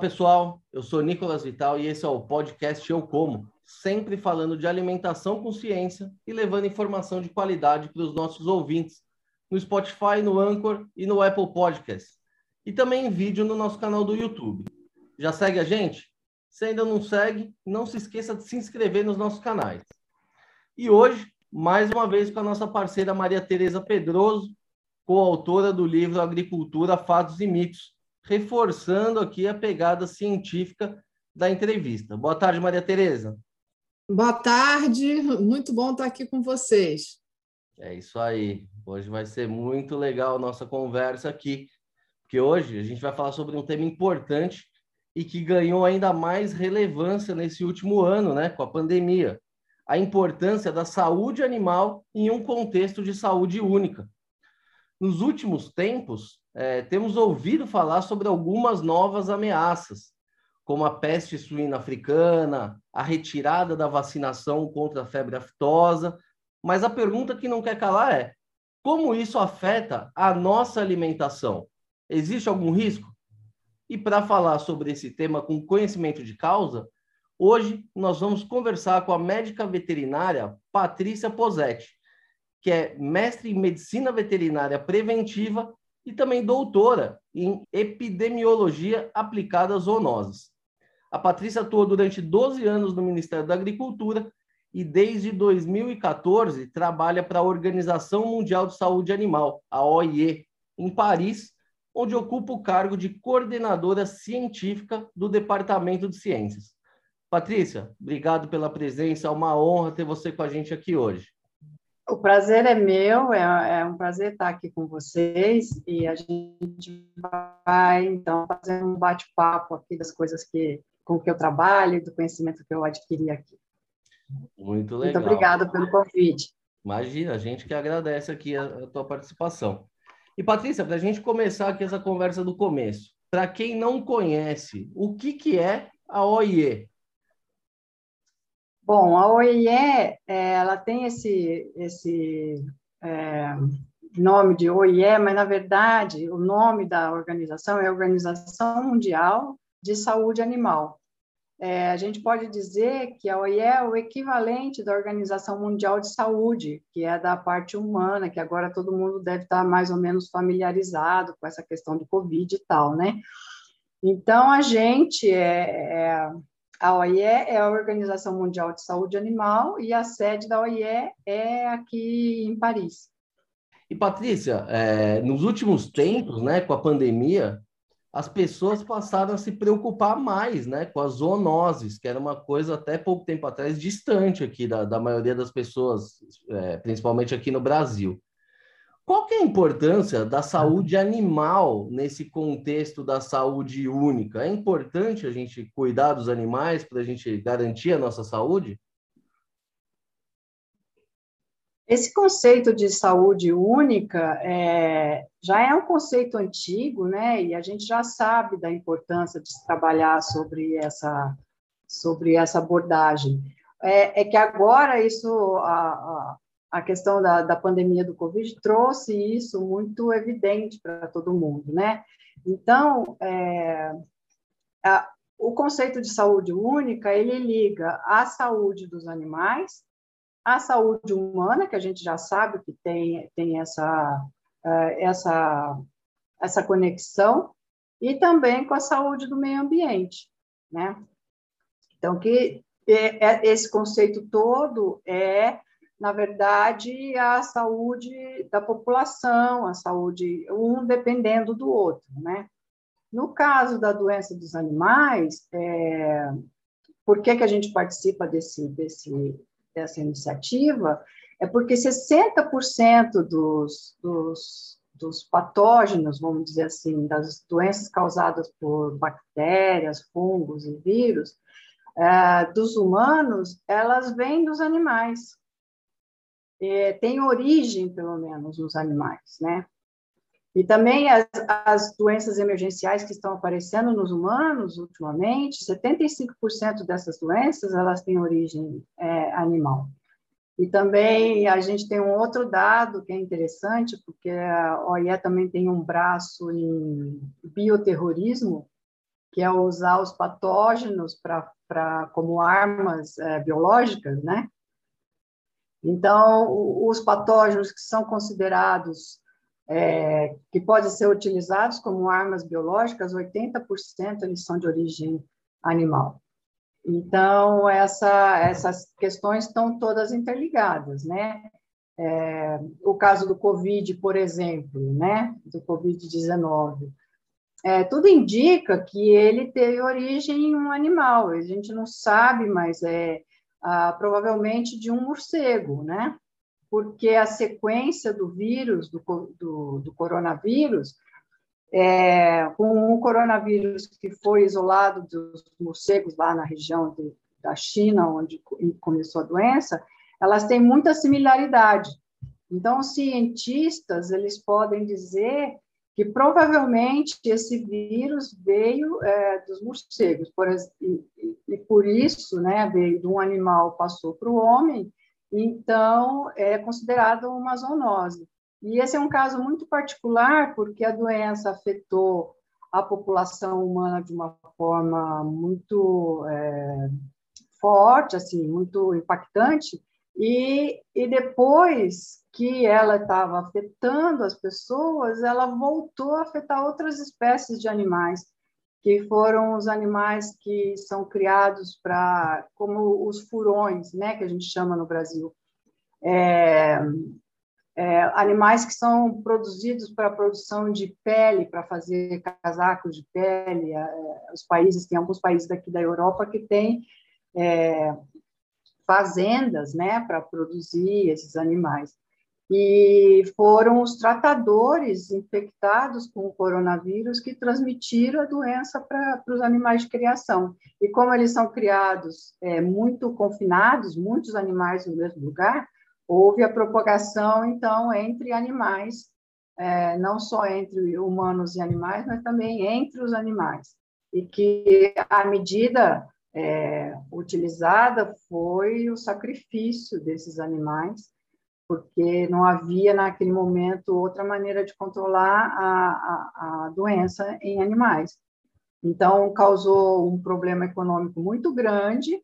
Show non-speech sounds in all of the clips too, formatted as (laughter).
pessoal. Eu sou Nicolas Vital e esse é o podcast Eu Como, sempre falando de alimentação com ciência e levando informação de qualidade para os nossos ouvintes no Spotify, no Anchor e no Apple Podcast. E também em vídeo no nosso canal do YouTube. Já segue a gente? Se ainda não segue, não se esqueça de se inscrever nos nossos canais. E hoje, mais uma vez com a nossa parceira Maria Tereza Pedroso, coautora do livro Agricultura, Fatos e Mitos, reforçando aqui a pegada científica da entrevista. Boa tarde, Maria Tereza. Boa tarde, muito bom estar aqui com vocês. É isso aí. Hoje vai ser muito legal a nossa conversa aqui, porque hoje a gente vai falar sobre um tema importante e que ganhou ainda mais relevância nesse último ano, né, com a pandemia. A importância da saúde animal em um contexto de saúde única. Nos últimos tempos, é, temos ouvido falar sobre algumas novas ameaças, como a peste suína africana, a retirada da vacinação contra a febre aftosa, mas a pergunta que não quer calar é: como isso afeta a nossa alimentação? Existe algum risco? E para falar sobre esse tema com conhecimento de causa, hoje nós vamos conversar com a médica veterinária Patrícia Posetti, que é mestre em medicina veterinária preventiva e também doutora em epidemiologia aplicada a zoonoses. A Patrícia atuou durante 12 anos no Ministério da Agricultura e desde 2014 trabalha para a Organização Mundial de Saúde Animal, a OIE, em Paris, onde ocupa o cargo de coordenadora científica do Departamento de Ciências. Patrícia, obrigado pela presença, é uma honra ter você com a gente aqui hoje. O prazer é meu, é, é, um prazer estar aqui com vocês e a gente vai, então, fazer um bate-papo aqui das coisas que, com que eu trabalho, do conhecimento que eu adquiri aqui. Muito legal. Muito obrigada pelo convite. Imagina, a gente que agradece aqui a, a tua participação. E, Patrícia, para a gente começar aqui essa conversa do começo, para quem não conhece, o que, que é a OIE? Bom, a OIE, é, ela tem esse, esse é, nome de OIE, mas, na verdade, o nome da organização é Organização Mundial de Saúde Animal. É, a gente pode dizer que a OIE é o equivalente da Organização Mundial de Saúde, que é da parte humana, que agora todo mundo deve estar mais ou menos familiarizado com essa questão do Covid e tal, né? Então, a gente é, é a OIE é a Organização Mundial de Saúde Animal e a sede da OIE é aqui em Paris. E Patrícia, é, nos últimos tempos, né, com a pandemia, as pessoas passaram a se preocupar mais, né, com as zoonoses, que era uma coisa até pouco tempo atrás distante aqui da, da maioria das pessoas, é, principalmente aqui no Brasil. Qual que é a importância da saúde animal nesse contexto da saúde única? É importante a gente cuidar dos animais para a gente garantir a nossa saúde? Esse conceito de saúde única é, já é um conceito antigo, né? E a gente já sabe da importância de se trabalhar sobre essa, sobre essa abordagem. É, é que agora isso, a, a, a questão da, da pandemia do Covid trouxe isso muito evidente para todo mundo, né? Então, é, a, o conceito de saúde única, ele liga a saúde dos animais, a saúde humana, que a gente já sabe que tem, tem essa, é, essa, essa conexão, e também com a saúde do meio ambiente, né? Então, que é, é, esse conceito todo é na verdade, a saúde da população, a saúde, um dependendo do outro, né? No caso da doença dos animais, é, por que, que a gente participa desse, desse, dessa iniciativa? É porque 60% dos, dos, dos patógenos, vamos dizer assim, das doenças causadas por bactérias, fungos e vírus, é, dos humanos, elas vêm dos animais é, tem origem, pelo menos, nos animais, né? E também as, as, doenças emergenciais que estão aparecendo nos humanos ultimamente, 75% dessas doenças, elas têm origem é, animal. E também a gente tem um outro dado que é interessante, porque a OIE também tem um braço em bioterrorismo, que é usar os patógenos para como armas é, biológicas, né? Então, os patógenos que são considerados é, que podem ser utilizados como armas biológicas, 80% eles são de origem animal. Então, essa, essas questões estão todas interligadas, né? É, o caso do Covid, por exemplo, né? Do Covid-19. É, tudo indica que ele teve origem em um animal. A gente não sabe, mas é ah, provavelmente de um morcego, né? Porque a sequência do vírus, do, do, do coronavírus, é, com o coronavírus que foi isolado dos morcegos lá na região de, da China, onde começou a doença, elas têm muita similaridade. Então, os cientistas eles podem dizer que provavelmente esse vírus veio é, dos morcegos, por, e, e, por isso, né, veio de um animal passou para o homem, então é considerado uma zoonose. E esse é um caso muito particular, porque a doença afetou a população humana de uma forma muito é, forte, assim, muito impactante, e, e depois que ela estava afetando as pessoas, ela voltou a afetar outras espécies de animais, que foram os animais que são criados para, como os furões, né, que a gente chama no Brasil. É, é, animais que são produzidos para produção de pele, para fazer casacos de pele. É, os países, tem alguns países daqui da Europa que têm é, fazendas né, para produzir esses animais. E foram os tratadores infectados com o coronavírus que transmitiram a doença para os animais de criação. E como eles são criados é, muito confinados, muitos animais no mesmo lugar, houve a propagação, então, entre animais, é, não só entre humanos e animais, mas também entre os animais. E que a medida é, utilizada foi o sacrifício desses animais, porque não havia naquele momento outra maneira de controlar a, a, a doença em animais. Então, causou um problema econômico muito grande,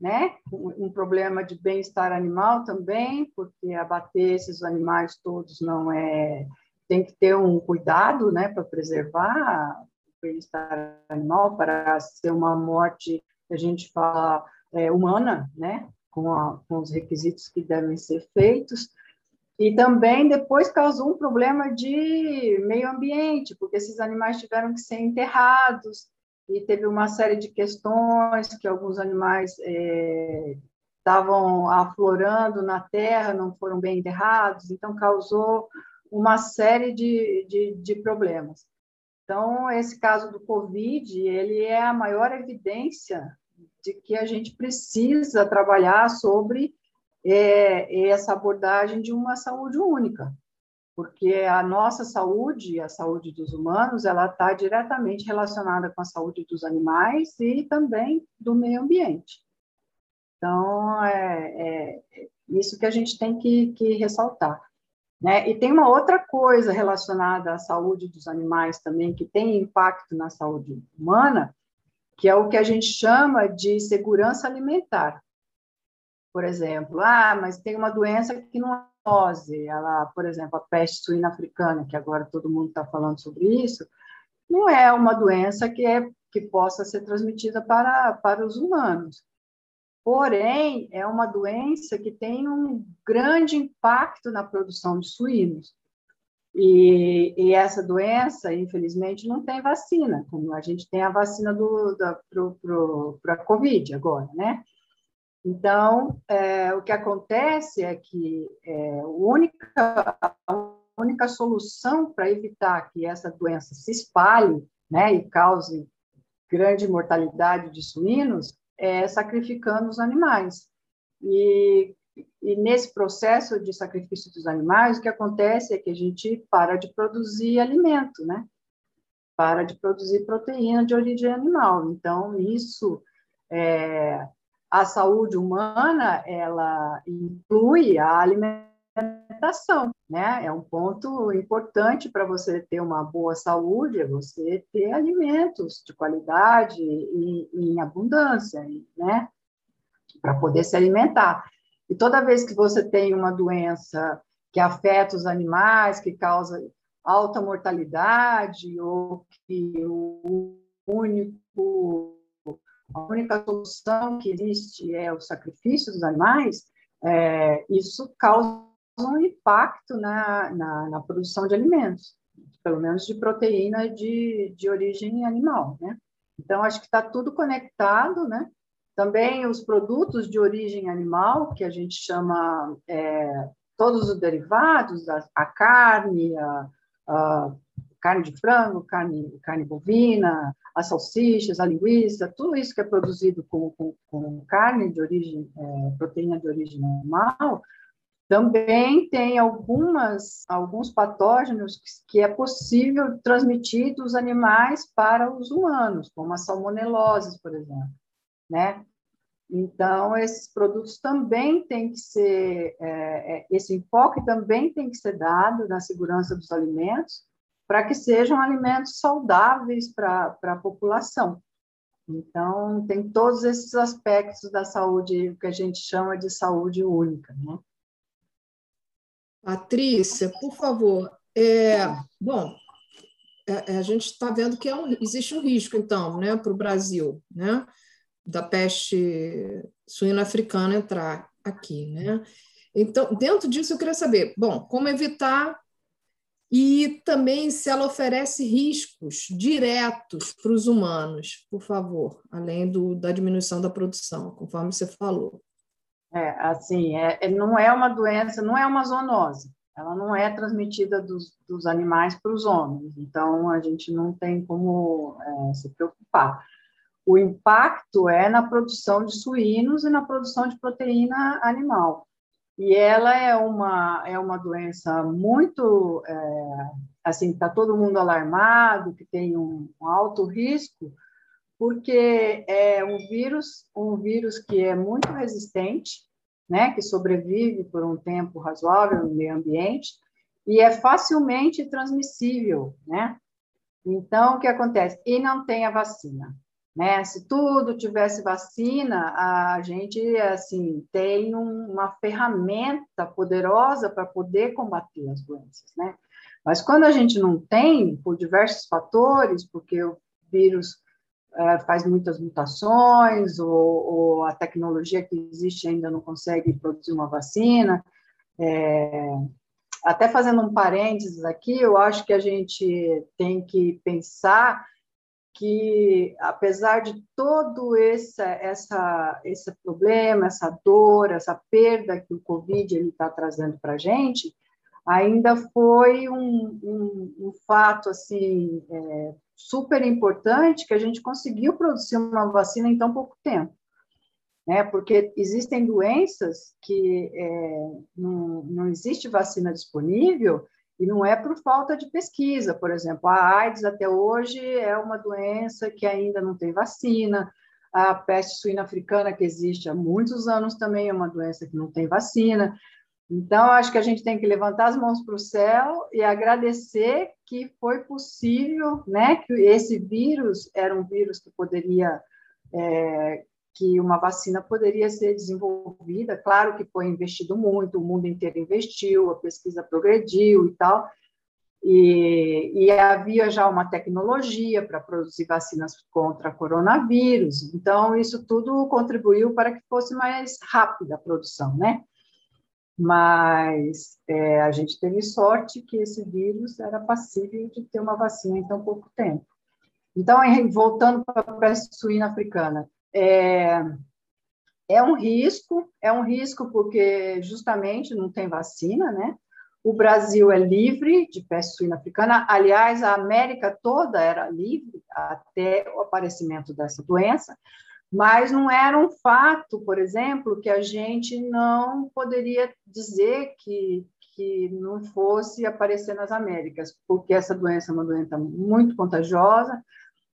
né? Um problema de bem-estar animal também, porque abater esses animais todos não é tem que ter um cuidado, né, para preservar o bem-estar animal para ser uma morte a gente fala é, humana, né, com, a, com os requisitos que devem ser feitos. E também depois causou um problema de meio ambiente, porque esses animais tiveram que ser enterrados, e teve uma série de questões que alguns animais é, estavam aflorando na terra, não foram bem enterrados, então causou uma série de, de, de problemas. Então, esse caso do Covid, ele é a maior evidência de que a gente precisa trabalhar sobre é, essa abordagem de uma saúde única, porque a nossa saúde, a saúde dos humanos, ela está diretamente relacionada com a saúde dos animais e também do meio ambiente. Então, é, é isso que a gente tem que, que ressaltar. Né? E tem uma outra coisa relacionada à saúde dos animais também, que tem impacto na saúde humana, que é o que a gente chama de segurança alimentar. Por exemplo, ah, mas tem uma doença que não ela, por exemplo, a peste suína africana, que agora todo mundo está falando sobre isso, não é uma doença que, é, que possa ser transmitida para, para os humanos. Porém, é uma doença que tem um grande impacto na produção de suínos. E, e essa doença, infelizmente, não tem vacina, como a gente tem a vacina para a Covid agora, né? Então, é, o que acontece é que é, a, única, a única solução para evitar que essa doença se espalhe né, e cause grande mortalidade de suínos é sacrificando os animais. E, e nesse processo de sacrifício dos animais, o que acontece é que a gente para de produzir alimento, né? Para de produzir proteína de origem animal. Então, isso é, a saúde humana ela inclui a alimentação né? É um ponto importante para você ter uma boa saúde, é você ter alimentos de qualidade e, e em abundância, né? Para poder se alimentar. E toda vez que você tem uma doença que afeta os animais, que causa alta mortalidade, ou que o único, a única solução que existe é o sacrifício dos animais, é, isso causa um impacto na, na, na, produção de alimentos, pelo menos de proteína de, de origem animal, né? Então, acho que está tudo conectado, né? Também os produtos de origem animal, que a gente chama é, todos os derivados, a, a carne, a, a, carne de frango, carne, carne bovina, as salsichas, a linguiça, tudo isso que é produzido com, com, com carne de origem, é, proteína de origem animal, também tem algumas, alguns patógenos que, é possível transmitir dos animais para os humanos, como a salmonelose, por exemplo, né? Então, esses produtos também têm que ser, é, é, esse enfoque também tem que ser dado na segurança dos alimentos, para que sejam alimentos saudáveis para a população. Então, tem todos esses aspectos da saúde que a gente chama de saúde única. Né? Patrícia, por favor. É, bom, é a gente está vendo que é um, existe um risco, então, né, para o Brasil, né? Da peste suína africana entrar aqui, né? Então, dentro disso, eu queria saber, bom, como evitar e também se ela oferece riscos diretos para os humanos, por favor, além do, da diminuição da produção, conforme você falou. É, assim, é, é não é uma doença, não é uma zoonose, ela não é transmitida dos, dos animais para os homens, então a gente não tem como é, se preocupar o impacto é na produção de suínos e na produção de proteína animal. E ela é uma, é uma doença muito, é, assim, está todo mundo alarmado, que tem um, um, alto risco, porque é um vírus, um vírus que é muito resistente, né, que sobrevive por um tempo razoável no meio ambiente, e é facilmente transmissível, né? Então, o que acontece? E não tem a vacina. Né? Se tudo tivesse vacina, a gente assim tem uma ferramenta poderosa para poder combater as doenças, né? Mas quando a gente não tem, por diversos fatores, porque o vírus é, faz muitas mutações, ou, ou, a tecnologia que existe ainda não consegue produzir uma vacina, é, até fazendo um parênteses aqui, eu acho que a gente tem que pensar que, apesar de todo esse, essa, esse problema, essa dor, essa perda que o Covid está trazendo para a gente, ainda foi um, um, um fato assim é, super importante que a gente conseguiu produzir uma vacina em tão pouco tempo. Né? Porque existem doenças que é, não, não existe vacina disponível e não é por falta de pesquisa, por exemplo, a AIDS até hoje é uma doença que ainda não tem vacina, a peste suína africana que existe há muitos anos também é uma doença que não tem vacina. Então, acho que a gente tem que levantar as mãos para o céu e agradecer que foi possível, né, que esse vírus era um vírus que poderia é, que uma vacina poderia ser desenvolvida. Claro que foi investido muito, o mundo inteiro investiu, a pesquisa progrediu e tal, e, e havia já uma tecnologia para produzir vacinas contra coronavírus. Então, isso tudo contribuiu para que fosse mais rápida a produção, né? Mas é, a gente teve sorte que esse vírus era passível de ter uma vacina em tão pouco tempo. Então, voltando para a peste suína africana, é, é um risco, é um risco porque justamente não tem vacina, né? O Brasil é livre de peste suína africana. Aliás, a América toda era livre até o aparecimento dessa doença, mas não era um fato, por exemplo, que a gente não poderia dizer que, que não fosse aparecer nas Américas, porque essa doença é uma doença muito contagiosa,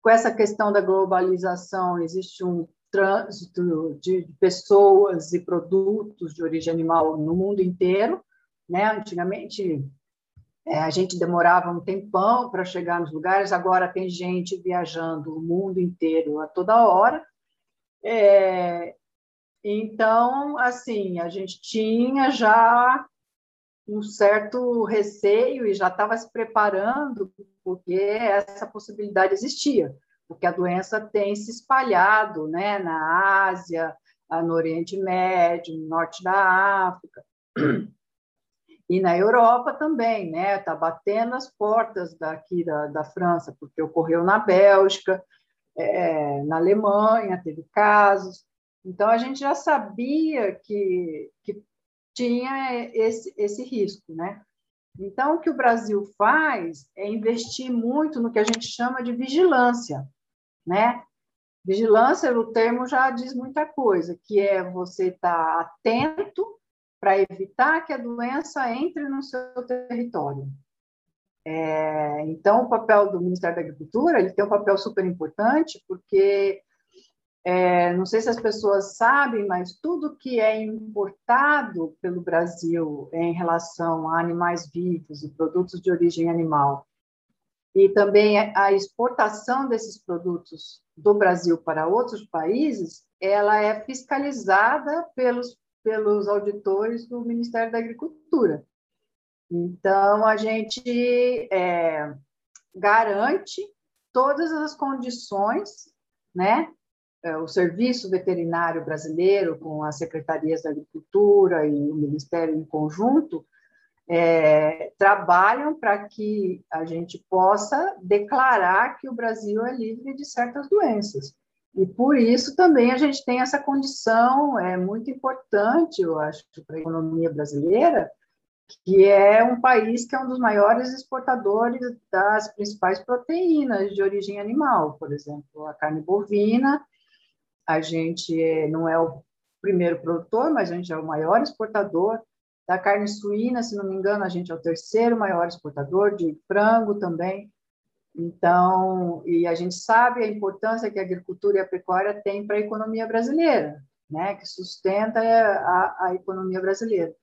com essa questão da globalização, existe um trânsito de pessoas e produtos de origem animal no mundo inteiro, né? Antigamente é, a gente demorava um tempão para chegar nos lugares, agora tem gente viajando o mundo inteiro a toda hora. É, então, assim, a gente tinha já um certo receio e já estava se preparando porque essa possibilidade existia, porque a doença tem se espalhado, né, na Ásia, no Oriente Médio, no Norte da África. E na Europa também, né, está batendo as portas daqui da, da França, porque ocorreu na Bélgica, é, na Alemanha teve casos, então a gente já sabia que, que tinha esse, esse risco, né? Então, o que o Brasil faz é investir muito no que a gente chama de vigilância, né? Vigilância, o termo já diz muita coisa, que é você estar tá atento para evitar que a doença entre no seu território. É, então, o papel do Ministério da Agricultura ele tem um papel super importante, porque é, não sei se as pessoas sabem, mas tudo que é importado pelo Brasil em relação a animais vivos e produtos de origem animal, e também a exportação desses produtos do Brasil para outros países, ela é fiscalizada pelos, pelos auditores do Ministério da Agricultura. Então, a gente é, garante todas as condições né, o Serviço Veterinário Brasileiro, com as secretarias da Agricultura e o Ministério em conjunto, é, trabalham para que a gente possa declarar que o Brasil é livre de certas doenças. E por isso também a gente tem essa condição, é muito importante, eu acho, para a economia brasileira, que é um país que é um dos maiores exportadores das principais proteínas de origem animal, por exemplo, a carne bovina a gente é, não é o primeiro produtor, mas a gente é o maior exportador da carne suína, se não me engano, a gente é o terceiro maior exportador de frango também. Então, e a gente sabe a importância que a agricultura e a pecuária têm para a economia brasileira, né, que sustenta a, a economia brasileira.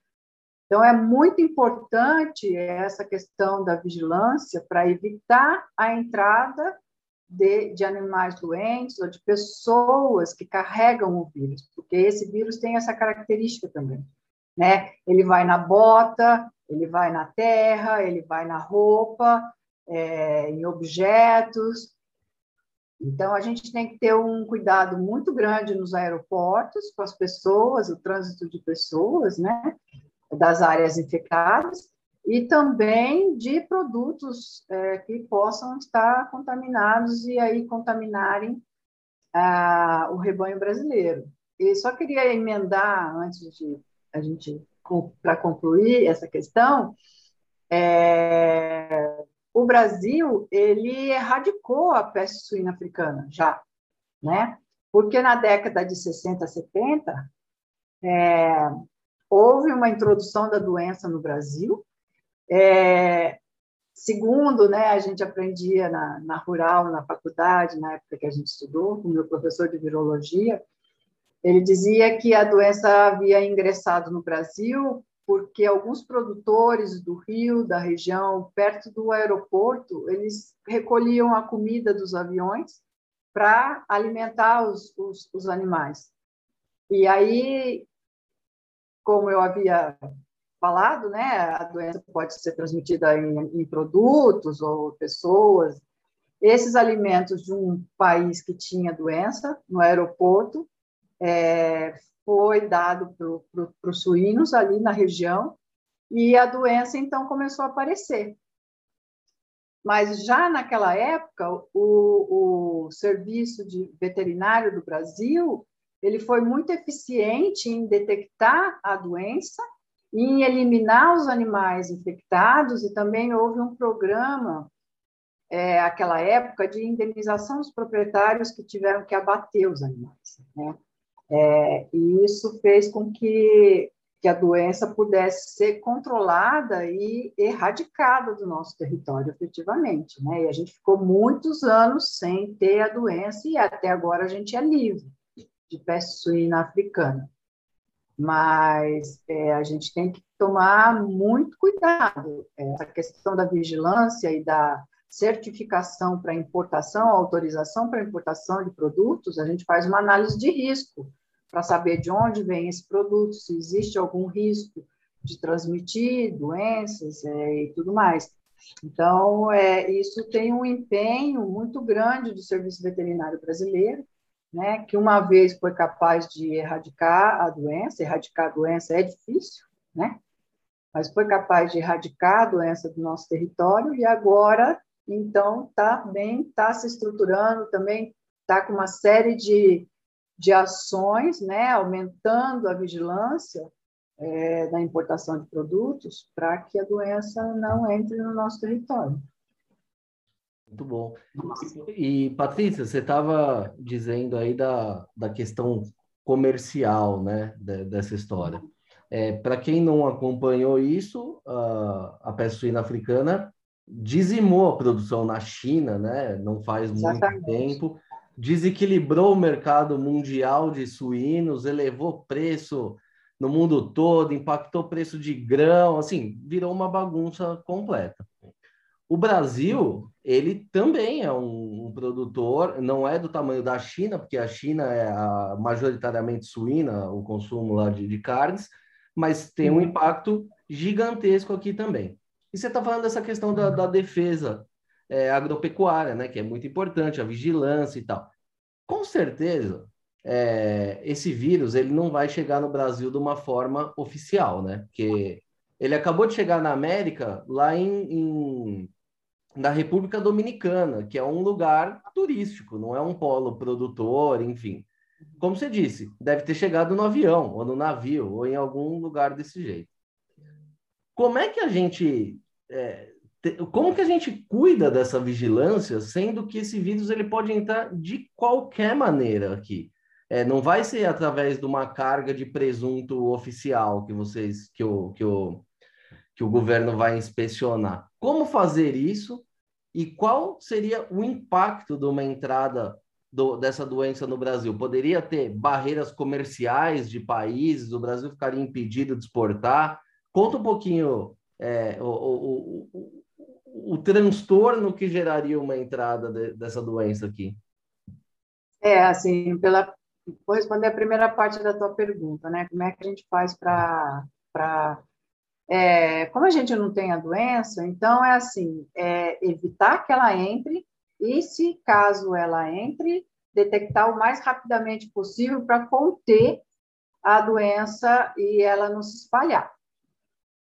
Então, é muito importante essa questão da vigilância para evitar a entrada de, de animais doentes ou de pessoas que carregam o vírus, porque esse vírus tem essa característica também, né? Ele vai na bota, ele vai na terra, ele vai na roupa, é, em objetos. Então, a gente tem que ter um cuidado muito grande nos aeroportos, com as pessoas, o trânsito de pessoas, né? Das áreas infectadas, e também de produtos é, que possam estar contaminados e aí contaminarem ah, o rebanho brasileiro. E só queria emendar, antes de a gente, para concluir essa questão, é, o Brasil, ele erradicou a peste suína africana já, né? Porque na década de 60, 70, é, houve uma introdução da doença no Brasil, é, segundo, né, a gente aprendia na, na rural, na faculdade, na época que a gente estudou, com o meu professor de virologia, ele dizia que a doença havia ingressado no Brasil porque alguns produtores do rio, da região, perto do aeroporto, eles recolhiam a comida dos aviões para alimentar os, os, os animais. E aí, como eu havia falado, né, a doença pode ser transmitida em, em produtos ou pessoas. Esses alimentos de um país que tinha doença no aeroporto é, foi dado para os suínos ali na região e a doença então começou a aparecer. Mas já naquela época, o, o serviço de veterinário do Brasil ele foi muito eficiente em detectar a doença em eliminar os animais infectados e também houve um programa é, aquela época de indenização dos proprietários que tiveram que abater os animais. Né? É, e isso fez com que, que a doença pudesse ser controlada e erradicada do nosso território, efetivamente. Né? E a gente ficou muitos anos sem ter a doença e até agora a gente é livre de peste suína africana mas é, a gente tem que tomar muito cuidado. Essa questão da vigilância e da certificação para importação, autorização para importação de produtos, a gente faz uma análise de risco para saber de onde vem esse produto, se existe algum risco de transmitir doenças é, e tudo mais. Então, é, isso tem um empenho muito grande do Serviço Veterinário Brasileiro, né, que uma vez foi capaz de erradicar a doença, erradicar a doença é difícil, né, mas foi capaz de erradicar a doença do nosso território e agora, então, está bem, está se estruturando também, está com uma série de, de ações, né, aumentando a vigilância é, da importação de produtos para que a doença não entre no nosso território. Muito bom. E, Patrícia, você estava dizendo aí da, da questão comercial, né, dessa história. É, Para quem não acompanhou isso, a, a peste suína africana dizimou a produção na China, né, não faz Exatamente. muito tempo, desequilibrou o mercado mundial de suínos, elevou preço no mundo todo, impactou o preço de grão, assim, virou uma bagunça completa. O Brasil, ele também é um, produtor, não é do tamanho da China, porque a China é a, majoritariamente suína, o consumo lá de, de carnes, mas tem um uhum. impacto gigantesco aqui também. E você está falando dessa questão da, da defesa é, agropecuária, né, que é muito importante, a vigilância e tal. Com certeza, é, esse vírus ele não vai chegar no Brasil de uma forma oficial, né? Porque ele acabou de chegar na América lá em, em da República Dominicana, que é um lugar turístico, não é um polo produtor, enfim. Como você disse, deve ter chegado no avião, ou no navio, ou em algum lugar desse jeito. Como é que a gente. É, como que a gente cuida dessa vigilância, sendo que esse vírus ele pode entrar de qualquer maneira aqui? É, não vai ser através de uma carga de presunto oficial que vocês que o, que o, que o governo vai inspecionar. Como fazer isso e qual seria o impacto de uma entrada do, dessa doença no Brasil? Poderia ter barreiras comerciais de países, o Brasil ficaria impedido de exportar? Conta um pouquinho é, o, o, o, o, transtorno que geraria uma entrada de, dessa doença aqui. É, assim, pela, vou responder a primeira parte da tua pergunta, né? Como é que a gente faz para é, como a gente não tem a doença, então é assim, é evitar que ela entre e, se caso ela entre, detectar o mais rapidamente possível para conter a doença e ela não se espalhar.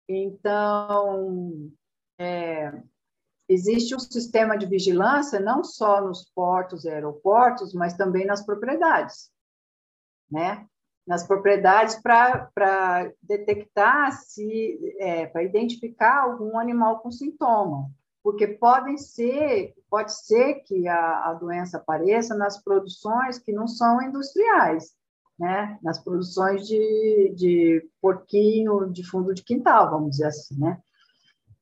Então, é, existe um sistema de vigilância não só nos portos e aeroportos, mas também nas propriedades, né? Nas propriedades para detectar se, é, para identificar algum animal com sintoma, porque podem ser, pode ser que a, a doença apareça nas produções que não são industriais, né? Nas produções de, de porquinho de fundo de quintal, vamos dizer assim, né?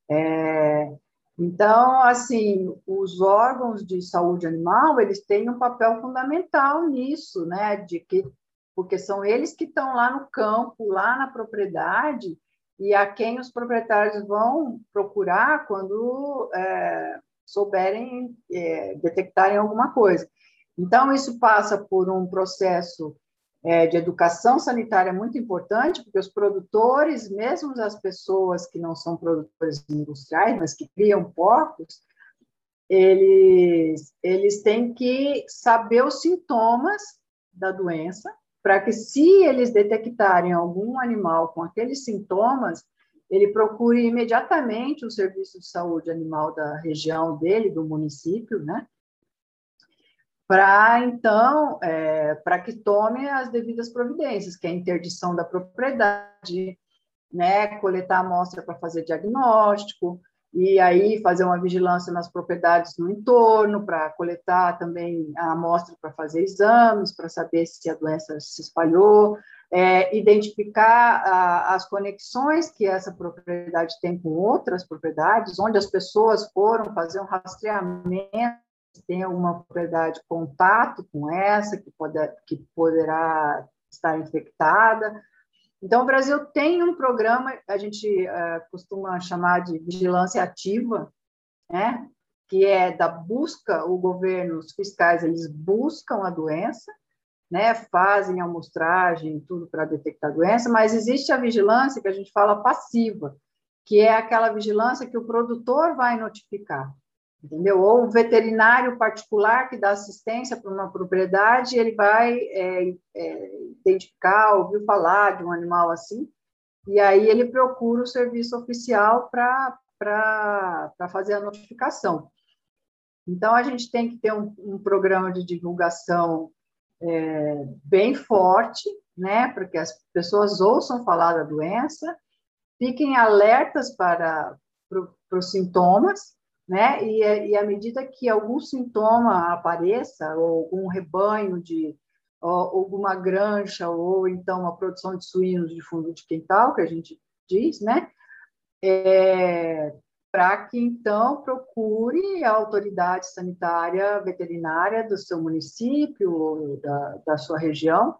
É, então, assim, os órgãos de saúde animal, eles têm um papel fundamental nisso, né? De que porque são eles que estão lá no campo, lá na propriedade, e a quem os proprietários vão procurar quando é, souberem é, detectarem alguma coisa. Então, isso passa por um processo é, de educação sanitária muito importante, porque os produtores, mesmo as pessoas que não são produtores industriais, mas que criam porcos, eles, eles têm que saber os sintomas da doença para que, se eles detectarem algum animal com aqueles sintomas, ele procure imediatamente o serviço de saúde animal da região dele, do município, né? Para então, é, para que tome as devidas providências, que é a interdição da propriedade, né? Coletar amostra para fazer diagnóstico, e aí fazer uma vigilância nas propriedades no entorno, para coletar também a amostra para fazer exames, para saber se a doença se espalhou, é, identificar a, as conexões que essa propriedade tem com outras propriedades, onde as pessoas foram fazer um rastreamento, tem alguma propriedade contato com essa, que, pode, que poderá estar infectada, Então, o Brasil tem um programa, a gente uh, costuma chamar de vigilância ativa, né? que é da busca, o governo, os fiscais, eles buscam a doença, né? fazem amostragem, tudo para detectar a doença, mas existe a vigilância que a gente fala passiva, que é aquela vigilância que o produtor vai notificar entendeu? Ou um veterinário particular que dá assistência para uma propriedade, ele vai é, é, identificar, ouviu falar de um animal assim, e aí ele procura o serviço oficial para fazer a notificação. Então, a gente tem que ter um, um programa de divulgação é, bem forte, né, para que as pessoas ouçam falar da doença, fiquem alertas para, para os sintomas, né? E, e à medida que algum sintoma apareça, ou algum rebanho de ou, alguma granja, ou então uma produção de suínos de fundo de quintal, que a gente diz, né? É, para que então procure a autoridade sanitária veterinária do seu município ou da, da sua região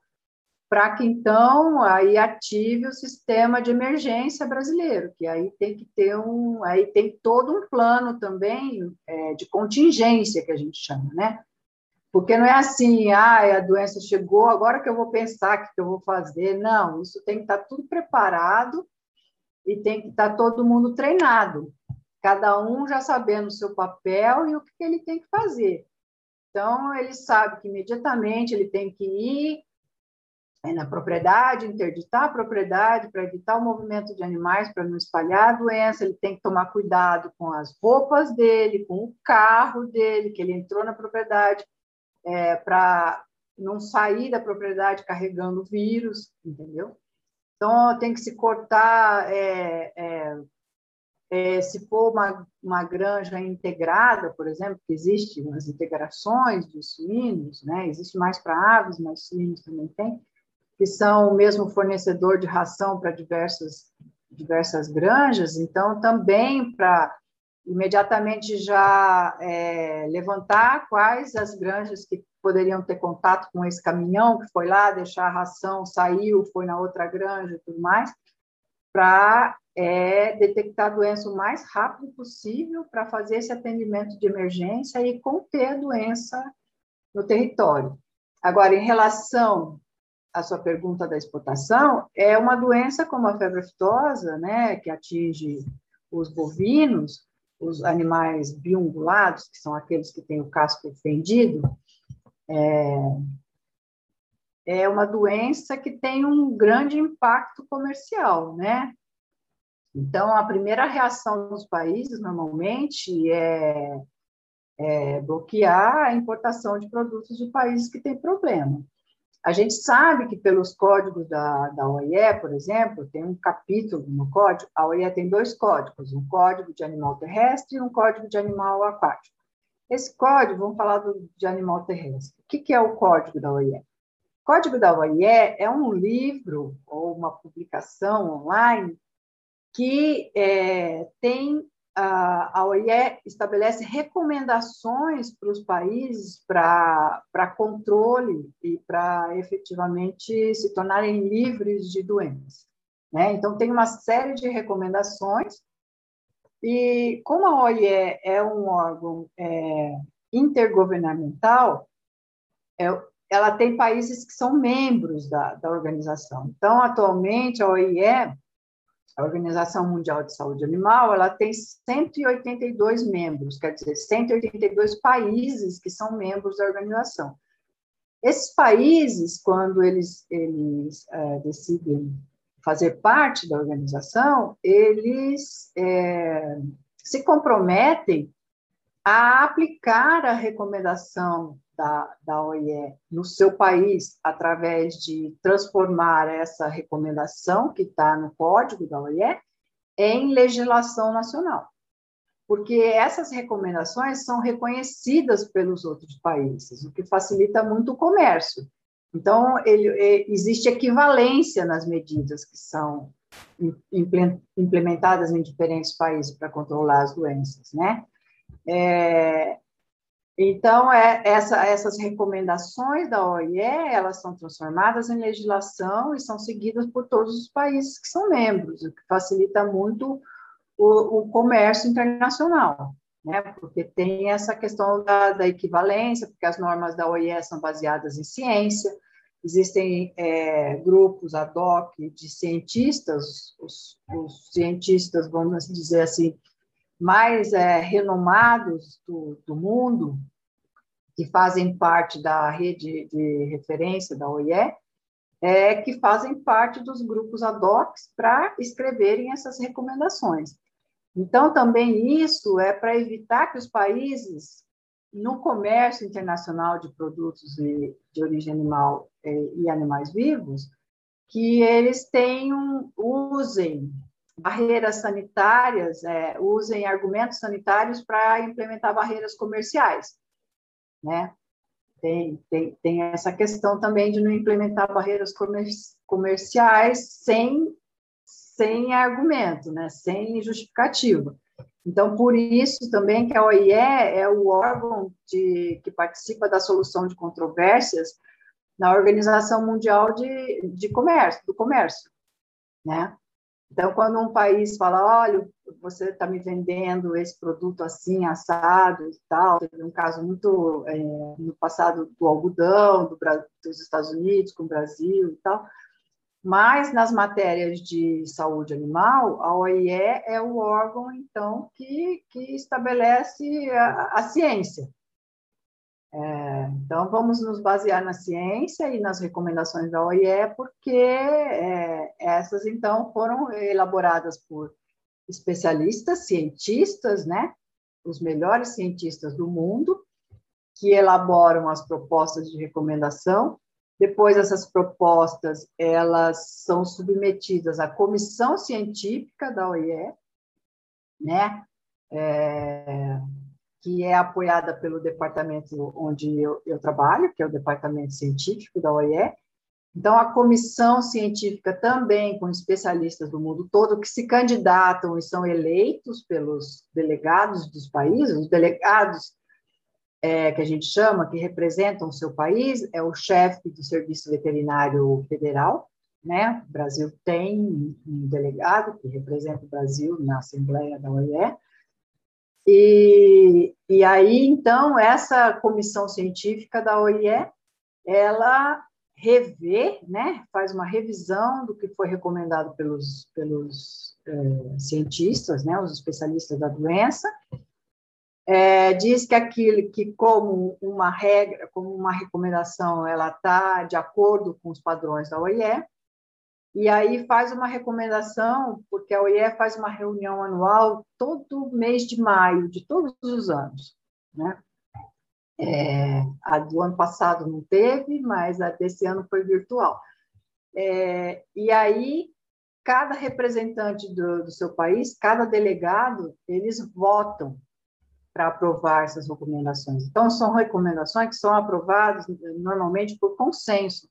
para que então aí ative o sistema de emergência brasileiro, que aí tem que ter um, aí tem todo um plano também é, de contingência que a gente chama, né? Porque não é assim, ah, a doença chegou, agora que eu vou pensar o que eu vou fazer. Não, isso tem que estar tudo preparado e tem que estar todo mundo treinado, cada um já sabendo o seu papel e o que ele tem que fazer. Então, ele sabe que imediatamente ele tem que ir na propriedade, interditar a propriedade para evitar o movimento de animais, para não espalhar a doença, ele tem que tomar cuidado com as roupas dele, com o carro dele, que ele entrou na propriedade, é, para não sair da propriedade carregando vírus, entendeu? Então, tem que se cortar, é, é, é, se for uma, uma granja integrada, por exemplo, que existe as integrações de suínos, né? existe mais para aves, mas suínos também tem, que são o mesmo fornecedor de ração para diversas, diversas granjas, então também para imediatamente já é, levantar quais as granjas que poderiam ter contato com esse caminhão que foi lá deixar a ração, saiu, foi na outra granja e tudo mais, para é, detectar a doença o mais rápido possível para fazer esse atendimento de emergência e conter a doença no território. Agora, em relação a sua pergunta da exportação, é uma doença como a febre aftosa, né, que atinge os bovinos, os animais biungulados, que são aqueles que têm o casco fendido, é, é uma doença que tem um grande impacto comercial, né? Então, a primeira reação dos países, normalmente, é, é bloquear a importação de produtos de países que têm problema. A gente sabe que pelos códigos da, da OIE, por exemplo, tem um capítulo no código, a OIE tem dois códigos, um código de animal terrestre e um código de animal aquático. Esse código, vamos falar do, de animal terrestre. O que, que é o código da OIE? O código da OIE é um livro ou uma publicação online que é, tem a OIE estabelece recomendações para os países para controle e para efetivamente se tornarem livres de doenças. Né? Então, tem uma série de recomendações, e como a OIE é um órgão é, intergovernamental, é, ela tem países que são membros da, da organização. Então, atualmente, a OIE a Organização Mundial de Saúde Animal, ela tem 182 membros, quer dizer, 182 países que são membros da organização. Esses países, quando eles, eles é, decidem fazer parte da organização, eles é, se comprometem a aplicar a recomendação da, da OIE no seu país, através de transformar essa recomendação que está no código da OIE em legislação nacional. Porque essas recomendações são reconhecidas pelos outros países, o que facilita muito o comércio. Então, ele, existe equivalência nas medidas que são implementadas em diferentes países para controlar as doenças, né? É, Então, é, essa, essas recomendações da OIE, elas são transformadas em legislação e são seguidas por todos os países que são membros, o que facilita muito o, o comércio internacional, né? porque tem essa questão da, da, equivalência, porque as normas da OIE são baseadas em ciência, existem é, grupos ad hoc de cientistas, os, os cientistas, vamos dizer assim, mais é, renomados do, do, mundo, que fazem parte da rede de referência da OIE, é, que fazem parte dos grupos ad hoc para escreverem essas recomendações. Então, também isso é para evitar que os países, no comércio internacional de produtos de, de origem animal é, e animais vivos, que eles tenham, usem barreiras sanitárias, é, usem argumentos sanitários para implementar barreiras comerciais, né? Tem, tem, tem essa questão também de não implementar barreiras comer, comerciais sem, sem argumento, né? Sem justificativa. Então, por isso também que a OIE é o órgão de, que participa da solução de controvérsias na Organização Mundial de, de Comércio, do Comércio, né? Então, quando um país fala, olha, você está me vendendo esse produto assim, assado e tal, teve um caso muito é, no passado do algodão, do, dos Estados Unidos com o Brasil e tal, mas nas matérias de saúde animal, a OIE é o órgão, então, que, que estabelece a, a ciência, é, então, vamos nos basear na ciência e nas recomendações da OIE, porque é, essas, então, foram elaboradas por especialistas, cientistas, né? Os melhores cientistas do mundo, que elaboram as propostas de recomendação. Depois, essas propostas, elas são submetidas à comissão científica da OIE, né? É, que é apoiada pelo departamento onde eu, eu, trabalho, que é o departamento científico da OIE. Então, a comissão científica também, com especialistas do mundo todo, que se candidatam e são eleitos pelos delegados dos países, os delegados é, que a gente chama, que representam o seu país, é o chefe do Serviço Veterinário Federal, né? O Brasil tem um delegado que representa o Brasil na Assembleia da OIE, e, e aí, então, essa comissão científica da OIE, ela revê, né, faz uma revisão do que foi recomendado pelos, pelos é, cientistas, né, os especialistas da doença, é, diz que aquilo que como uma regra, como uma recomendação, ela está de acordo com os padrões da OIE, e aí faz uma recomendação, porque a OIE faz uma reunião anual todo mês de maio, de todos os anos. Né? É, a do ano passado não teve, mas a desse ano foi virtual. É, e aí, cada representante do, do seu país, cada delegado, eles votam para aprovar essas recomendações. Então, são recomendações que são aprovadas normalmente por consenso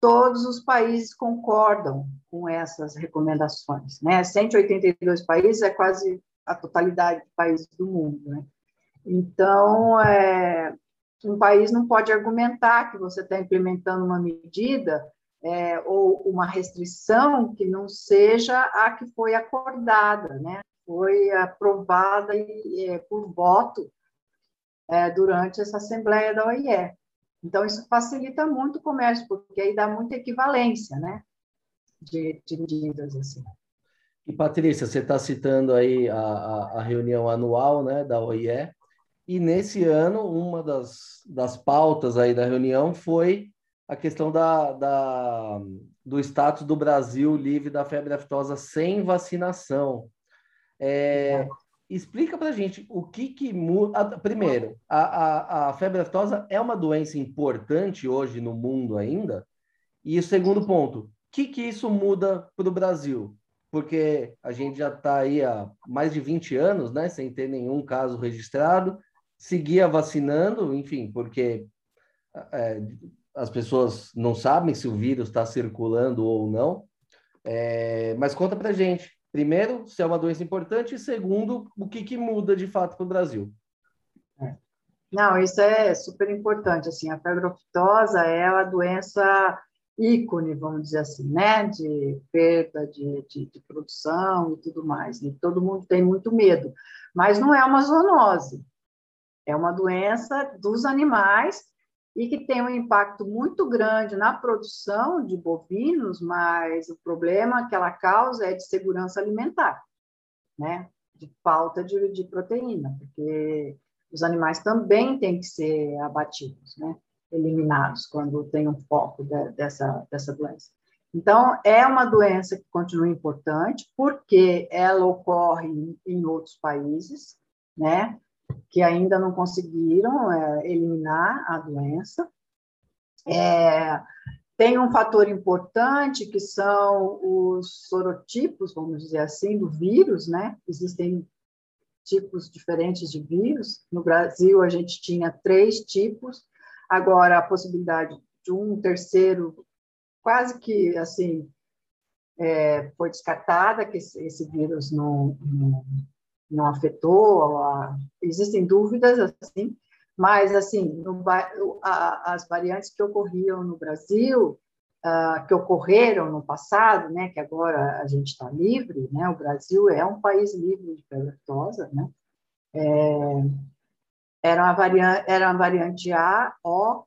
todos os países concordam com essas recomendações, né? 182 países é quase a totalidade de países do mundo, né? Então, é, um país não pode argumentar que você está implementando uma medida é, ou uma restrição que não seja a que foi acordada, né? Foi aprovada é, por voto é, durante essa Assembleia da OIE. Então, isso facilita muito o comércio, porque aí dá muita equivalência, né? De, de medidas, assim. E, Patrícia, você está citando aí a, a, a, reunião anual né, da OIE, e nesse ano, uma das, das pautas aí da reunião foi a questão da, da, do status do Brasil livre da febre aftosa sem vacinação. É, explica para gente o que que muda. Primeiro, a, a, a febre aftosa é uma doença importante hoje no mundo ainda? E o segundo ponto, o que que isso muda para o Brasil? Porque a gente já está aí há mais de 20 anos, né, sem ter nenhum caso registrado, seguia vacinando, enfim, porque é, as pessoas não sabem se o vírus está circulando ou não. É, mas conta para gente, Primeiro, se é uma doença importante, e segundo, o que, que muda de fato para o Brasil. É. Não, isso é super importante, assim, a febre aftosa é a doença ícone, vamos dizer assim, né, de perda de, de, de produção e tudo mais, e todo mundo tem muito medo, mas não é uma zoonose, é uma doença dos animais e que tem um impacto muito grande na produção de bovinos, mas o problema que ela causa é de segurança alimentar, né, de falta de, de proteína, porque os animais também têm que ser abatidos, né? eliminados quando tem um foco de, dessa, dessa doença. Então, é uma doença que continua importante, porque ela ocorre em, em outros países, né, que ainda não conseguiram é, eliminar a doença. É, tem um fator importante que são os sorotipos, vamos dizer assim, do vírus, né? Existem tipos diferentes de vírus. No Brasil, a gente tinha três tipos, agora a possibilidade de um terceiro, quase que assim, é, foi descartada, que esse, esse vírus não, não, não afetou, a, existem dúvidas, assim, mas, assim, no, a, as variantes que ocorriam no Brasil, uh, que ocorreram no passado, né, que agora a gente está livre, né, o Brasil é um país livre de febre aftosa, né, é, era, uma variante, era uma variante A, O,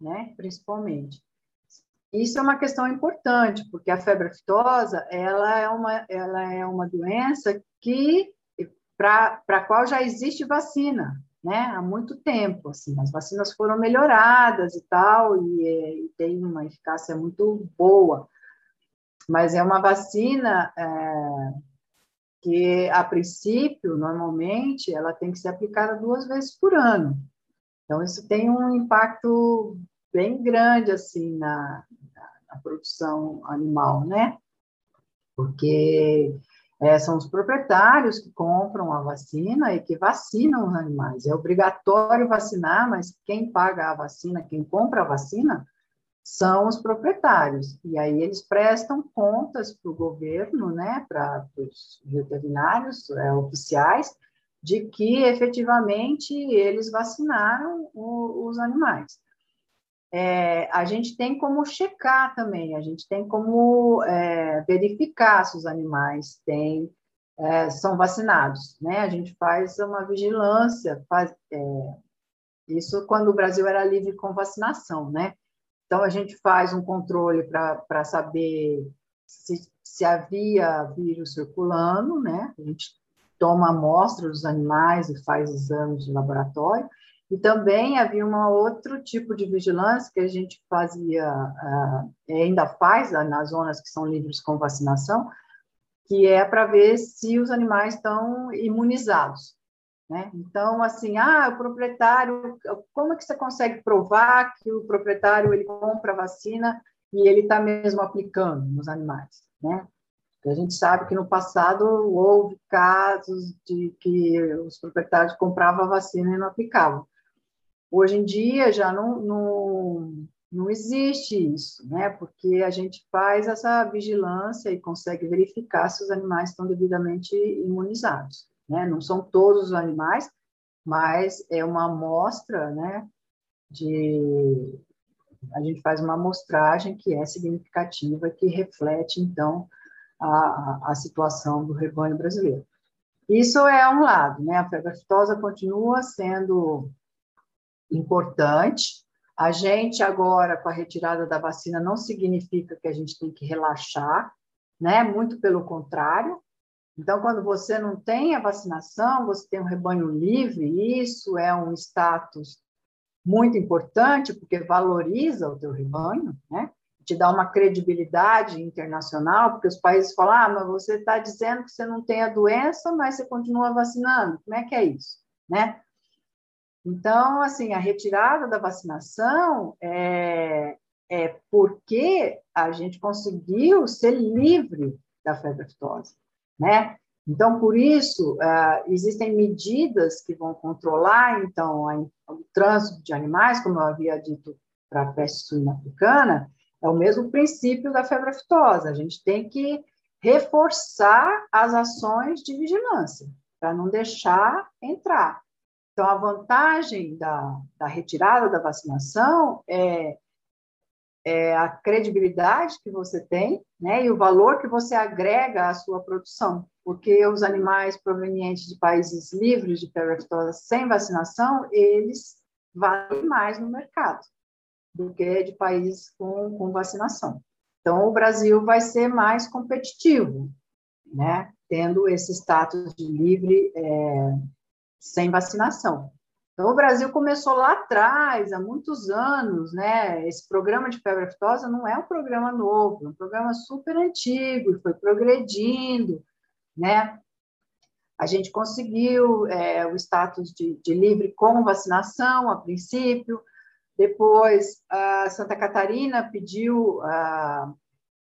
né, principalmente. Isso é uma questão importante, porque a febre aftosa, ela é uma, ela é uma doença que para a qual já existe vacina, né, há muito tempo, assim, as vacinas foram melhoradas e tal, e, e tem uma eficácia muito boa, mas é uma vacina é, que, a princípio, normalmente, ela tem que ser aplicada duas vezes por ano. Então, isso tem um impacto bem grande, assim, na, na produção animal, né? Porque é, são os proprietários que compram a vacina e que vacinam os animais. É obrigatório vacinar, mas quem paga a vacina, quem compra a vacina, são os proprietários. E aí eles prestam contas para o governo, né, para os veterinários é, oficiais, de que efetivamente eles vacinaram o, os animais é, a gente tem como checar também, a gente tem como é, verificar se os animais têm, é, são vacinados, né? A gente faz uma vigilância, faz, é, isso quando o Brasil era livre com vacinação, né? Então, a gente faz um controle para saber se, se havia vírus circulando, né? A gente toma amostra dos animais e faz exames de laboratório, e também havia um outro tipo de vigilância que a gente fazia, uh, ainda faz nas zonas que são livres com vacinação, que é para ver se os animais estão imunizados. Né? Então, assim, ah, o proprietário, como é que você consegue provar que o proprietário ele compra a vacina e ele está mesmo aplicando nos animais? Né? Porque a gente sabe que no passado houve casos de que os proprietários compravam a vacina e não aplicavam. Hoje em dia já não, não, não existe isso, né? Porque a gente faz essa vigilância e consegue verificar se os animais estão devidamente imunizados, né? Não são todos os animais, mas é uma amostra, né? De a gente faz uma amostragem que é significativa, que reflete então a, a situação do rebanho brasileiro. Isso é um lado, né? A febre aftosa continua sendo importante. A gente agora, com a retirada da vacina, não significa que a gente tem que relaxar, né? Muito pelo contrário. Então, quando você não tem a vacinação, você tem um rebanho livre, isso é um status muito importante, porque valoriza o teu rebanho, né? Te dá uma credibilidade internacional, porque os países falam, ah, mas você está dizendo que você não tem a doença, mas você continua vacinando. Como é que é isso, né? Então, assim, a retirada da vacinação é, é porque a gente conseguiu ser livre da febre aftosa, né? Então, por isso, uh, existem medidas que vão controlar, então, o trânsito de animais, como eu havia dito para a peste suína africana, é o mesmo princípio da febre aftosa. A gente tem que reforçar as ações de vigilância, para não deixar entrar. Então, a vantagem da, da retirada da vacinação é, é, a credibilidade que você tem né, e o valor que você agrega à sua produção, porque os animais provenientes de países livres de peraftosa sem vacinação, eles valem mais no mercado do que de países com, com vacinação. Então, o Brasil vai ser mais competitivo, né, tendo esse status de livre é, sem vacinação. Então, o Brasil começou lá atrás, há muitos anos, né? Esse programa de febre aftosa não é um programa novo, é um programa super antigo, foi progredindo, né? A gente conseguiu é, o status de, de livre com vacinação, a princípio, depois, a Santa Catarina pediu, a,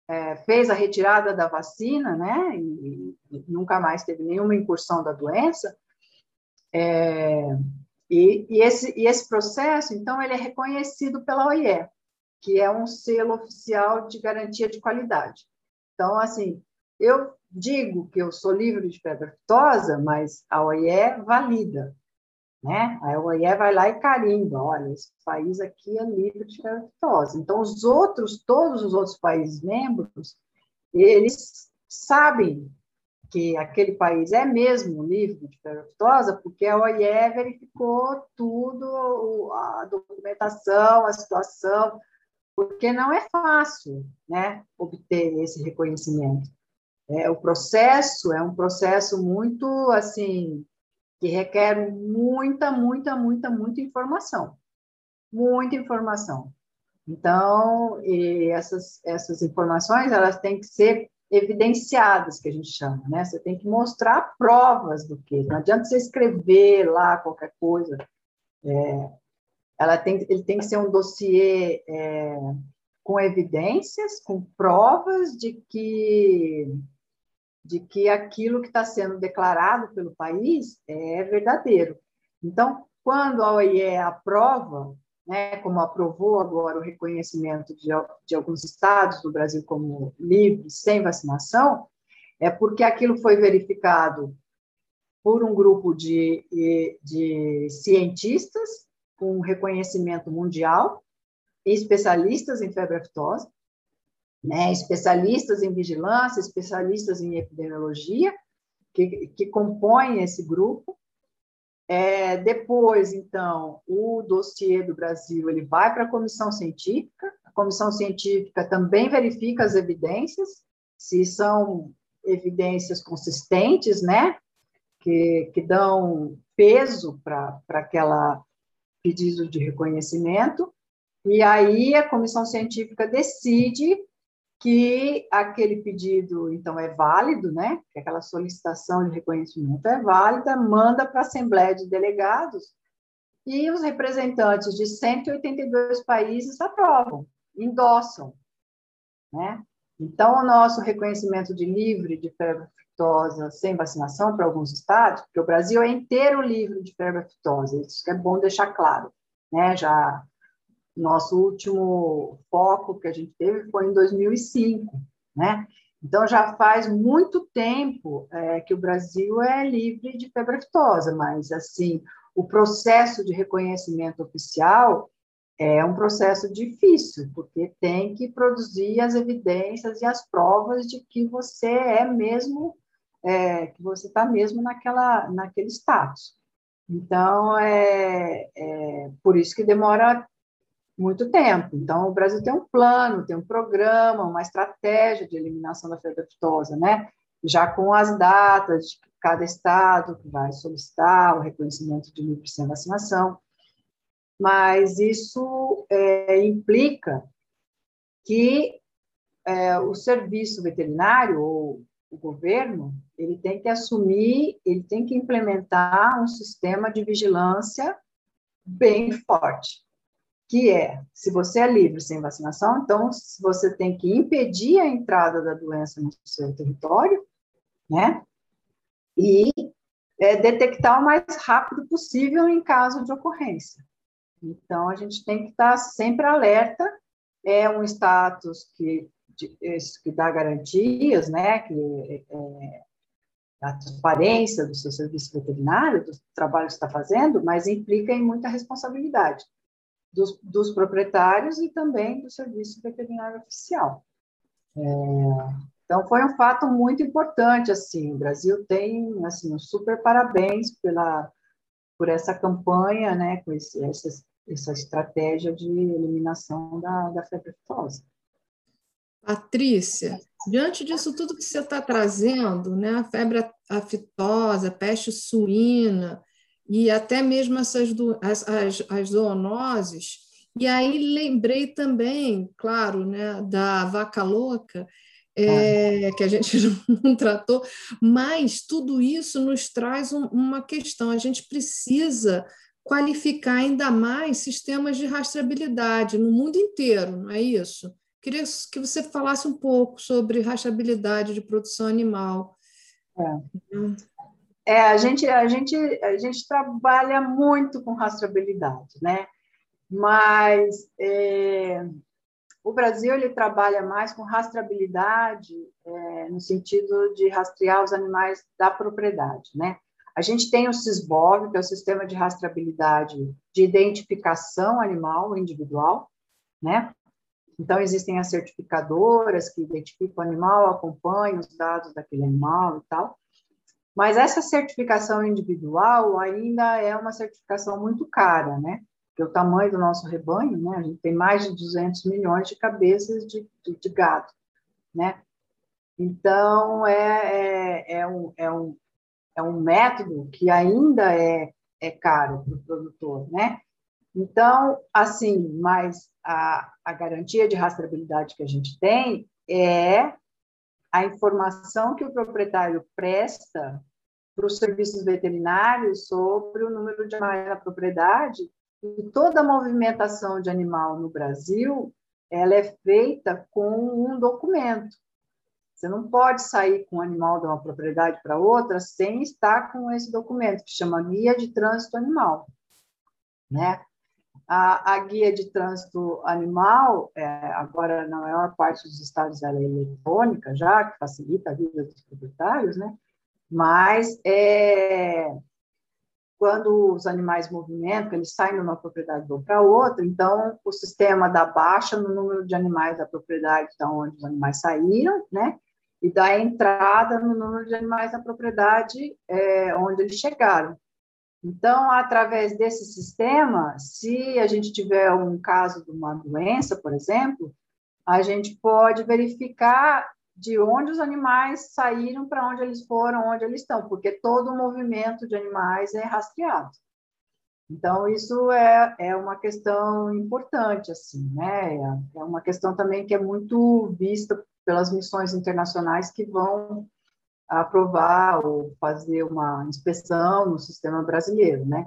é, fez a retirada da vacina, né? E, e, nunca mais teve nenhuma incursão da doença. É, e, e, esse, e esse processo, então, ele é reconhecido pela OIE, que é um selo oficial de garantia de qualidade. Então, assim, eu digo que eu sou livre de febre aftosa, mas a OIE valida né? A OIE vai lá e carimba, olha, esse país aqui é livre de ferritose. Então, os outros, todos os outros países membros, eles sabem que aquele país é mesmo livre de ferritose, porque a OIE verificou tudo, a documentação, a situação, porque não é fácil, né, obter esse reconhecimento. É, o processo é um processo muito, assim, que requer muita, muita, muita, muita informação. Muita informação. Então, essas, essas informações, elas têm que ser evidenciadas, que a gente chama, né? Você tem que mostrar provas do que. Não adianta você escrever lá qualquer coisa. É, ela tem, ele tem que ser um dossiê é, com evidências, com provas de que de que aquilo que está sendo declarado pelo país é verdadeiro. Então, quando a OIE aprova, né, como aprovou agora o reconhecimento de, de alguns estados do Brasil como livres, sem vacinação, é porque aquilo foi verificado por um grupo de, de cientistas com reconhecimento mundial, especialistas em febre aftosa, né, especialistas em vigilância, especialistas em epidemiologia, que, que compõem esse grupo. É, depois, então, o dossiê do Brasil ele vai para a comissão científica. A comissão científica também verifica as evidências, se são evidências consistentes, né, que, que dão peso para aquela pedido de reconhecimento. E aí a comissão científica decide que aquele pedido, então, é válido, né? Que aquela solicitação de reconhecimento é válida, manda para a Assembleia de Delegados e os representantes de 182 países aprovam, endossam, né? Então, o nosso reconhecimento de livre de febre aftosa sem vacinação para alguns estados, porque o Brasil é inteiro livre de febre aftosa, isso é bom deixar claro, né? Já nosso último foco que a gente teve foi em 2005, né? Então, já faz muito tempo é, que o Brasil é livre de febre aftosa, mas, assim, o processo de reconhecimento oficial é um processo difícil, porque tem que produzir as evidências e as provas de que você é mesmo, é, que você está mesmo naquela, naquele status. Então, é, é por isso que demora muito tempo. Então, o Brasil tem um plano, tem um programa, uma estratégia de eliminação da febre aftosa, né? Já com as datas de cada estado que vai solicitar o reconhecimento de livre sem vacinação. Mas isso é, implica que é, o serviço veterinário ou o governo ele tem que assumir, ele tem que implementar um sistema de vigilância bem forte que é, se você é livre sem vacinação, então você tem que impedir a entrada da doença no seu território, né? E é, detectar o mais rápido possível em caso de ocorrência. Então, a gente tem que estar sempre alerta, é um status que, de, que dá garantias, né? Que é, a transparência do seu serviço veterinário, do trabalho que está fazendo, mas implica em muita responsabilidade dos, dos proprietários e também do serviço veterinário oficial. É, então, foi um fato muito importante, assim, o Brasil tem, assim, um super parabéns pela, por essa campanha, né, com esse, essa, essa estratégia de eliminação da, da febre aftosa. Patrícia, diante disso tudo que você está trazendo, né, a febre aftosa, peste suína e até mesmo essas do, as, as, as zoonoses, e aí lembrei também, claro, né, da vaca louca, é, que a gente (laughs) não tratou, mas tudo isso nos traz um, uma questão. A gente precisa qualificar ainda mais sistemas de rastreabilidade no mundo inteiro, não é isso? Queria que você falasse um pouco sobre rastreabilidade de produção animal. É. é, a, gente, a, gente, a gente trabalha muito com rastreabilidade, né? Mas é, o Brasil ele trabalha mais com rastreabilidade é, no sentido de rastrear os animais da propriedade, né? A gente tem o SISBOV, que é o Sistema de Rastreabilidade de Identificação Animal Individual, né? Então, existem as certificadoras que identificam o animal, acompanham os dados daquele animal e tal. Mas essa certificação individual ainda é uma certificação muito cara, né? Porque o tamanho do nosso rebanho, né? A gente tem mais de 200 milhões de cabeças de, de, de gado, né? Então, é, é, é, um, é, um, é um método que ainda é, é caro para o produtor, né? Então, assim, mas a, a garantia de rastreabilidade que a gente tem é a informação que o proprietário presta para os serviços veterinários sobre o número de animais na propriedade e toda a movimentação de animal no Brasil ela é feita com um documento. Você não pode sair com um animal de uma propriedade para outra sem estar com esse documento que chama Guia de Trânsito Animal, né? A, a guia de trânsito animal, é, agora na maior parte dos estados ela é eletrônica já, que facilita a vida dos proprietários, né? Mas é, quando os animais movimentam, eles saem de uma propriedade para outra, então o sistema dá baixa no número de animais da propriedade da onde os animais saíram, né? E dá entrada no número de animais da propriedade é, onde eles chegaram. Então, através desse sistema, se a gente tiver um caso de uma doença, por exemplo, a gente pode verificar de onde os animais saíram, para onde eles foram, onde eles estão, porque todo o movimento de animais é rastreado. Então, isso é, é uma questão importante, assim, né? É uma questão também que é muito vista pelas missões internacionais que vão aprovar ou fazer uma inspeção no sistema brasileiro, né?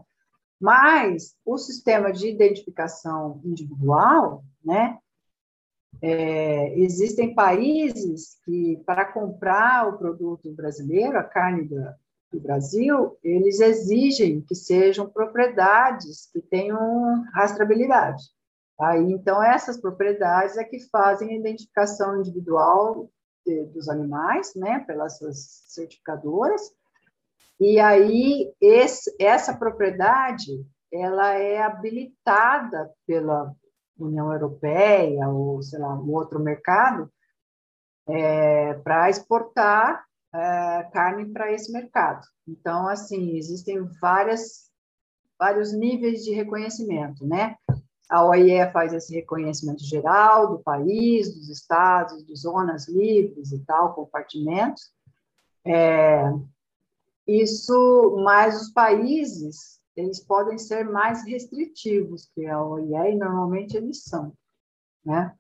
Mas o sistema de identificação individual, né? É, existem países que, para comprar o produto brasileiro, a carne do, do Brasil, eles exigem que sejam propriedades que tenham rastreabilidade. Aí, então, essas propriedades é que fazem a identificação individual de, dos animais, né, pelas certificadoras, e aí esse, essa propriedade ela é habilitada pela União Europeia ou sei lá um outro mercado é, para exportar é, carne para esse mercado. Então assim existem várias vários níveis de reconhecimento, né? A OIE faz esse reconhecimento geral do país, dos estados, de zonas livres e tal, compartimentos. É, isso, mas os países, eles podem ser mais restritivos que a OIE, e normalmente eles são, né?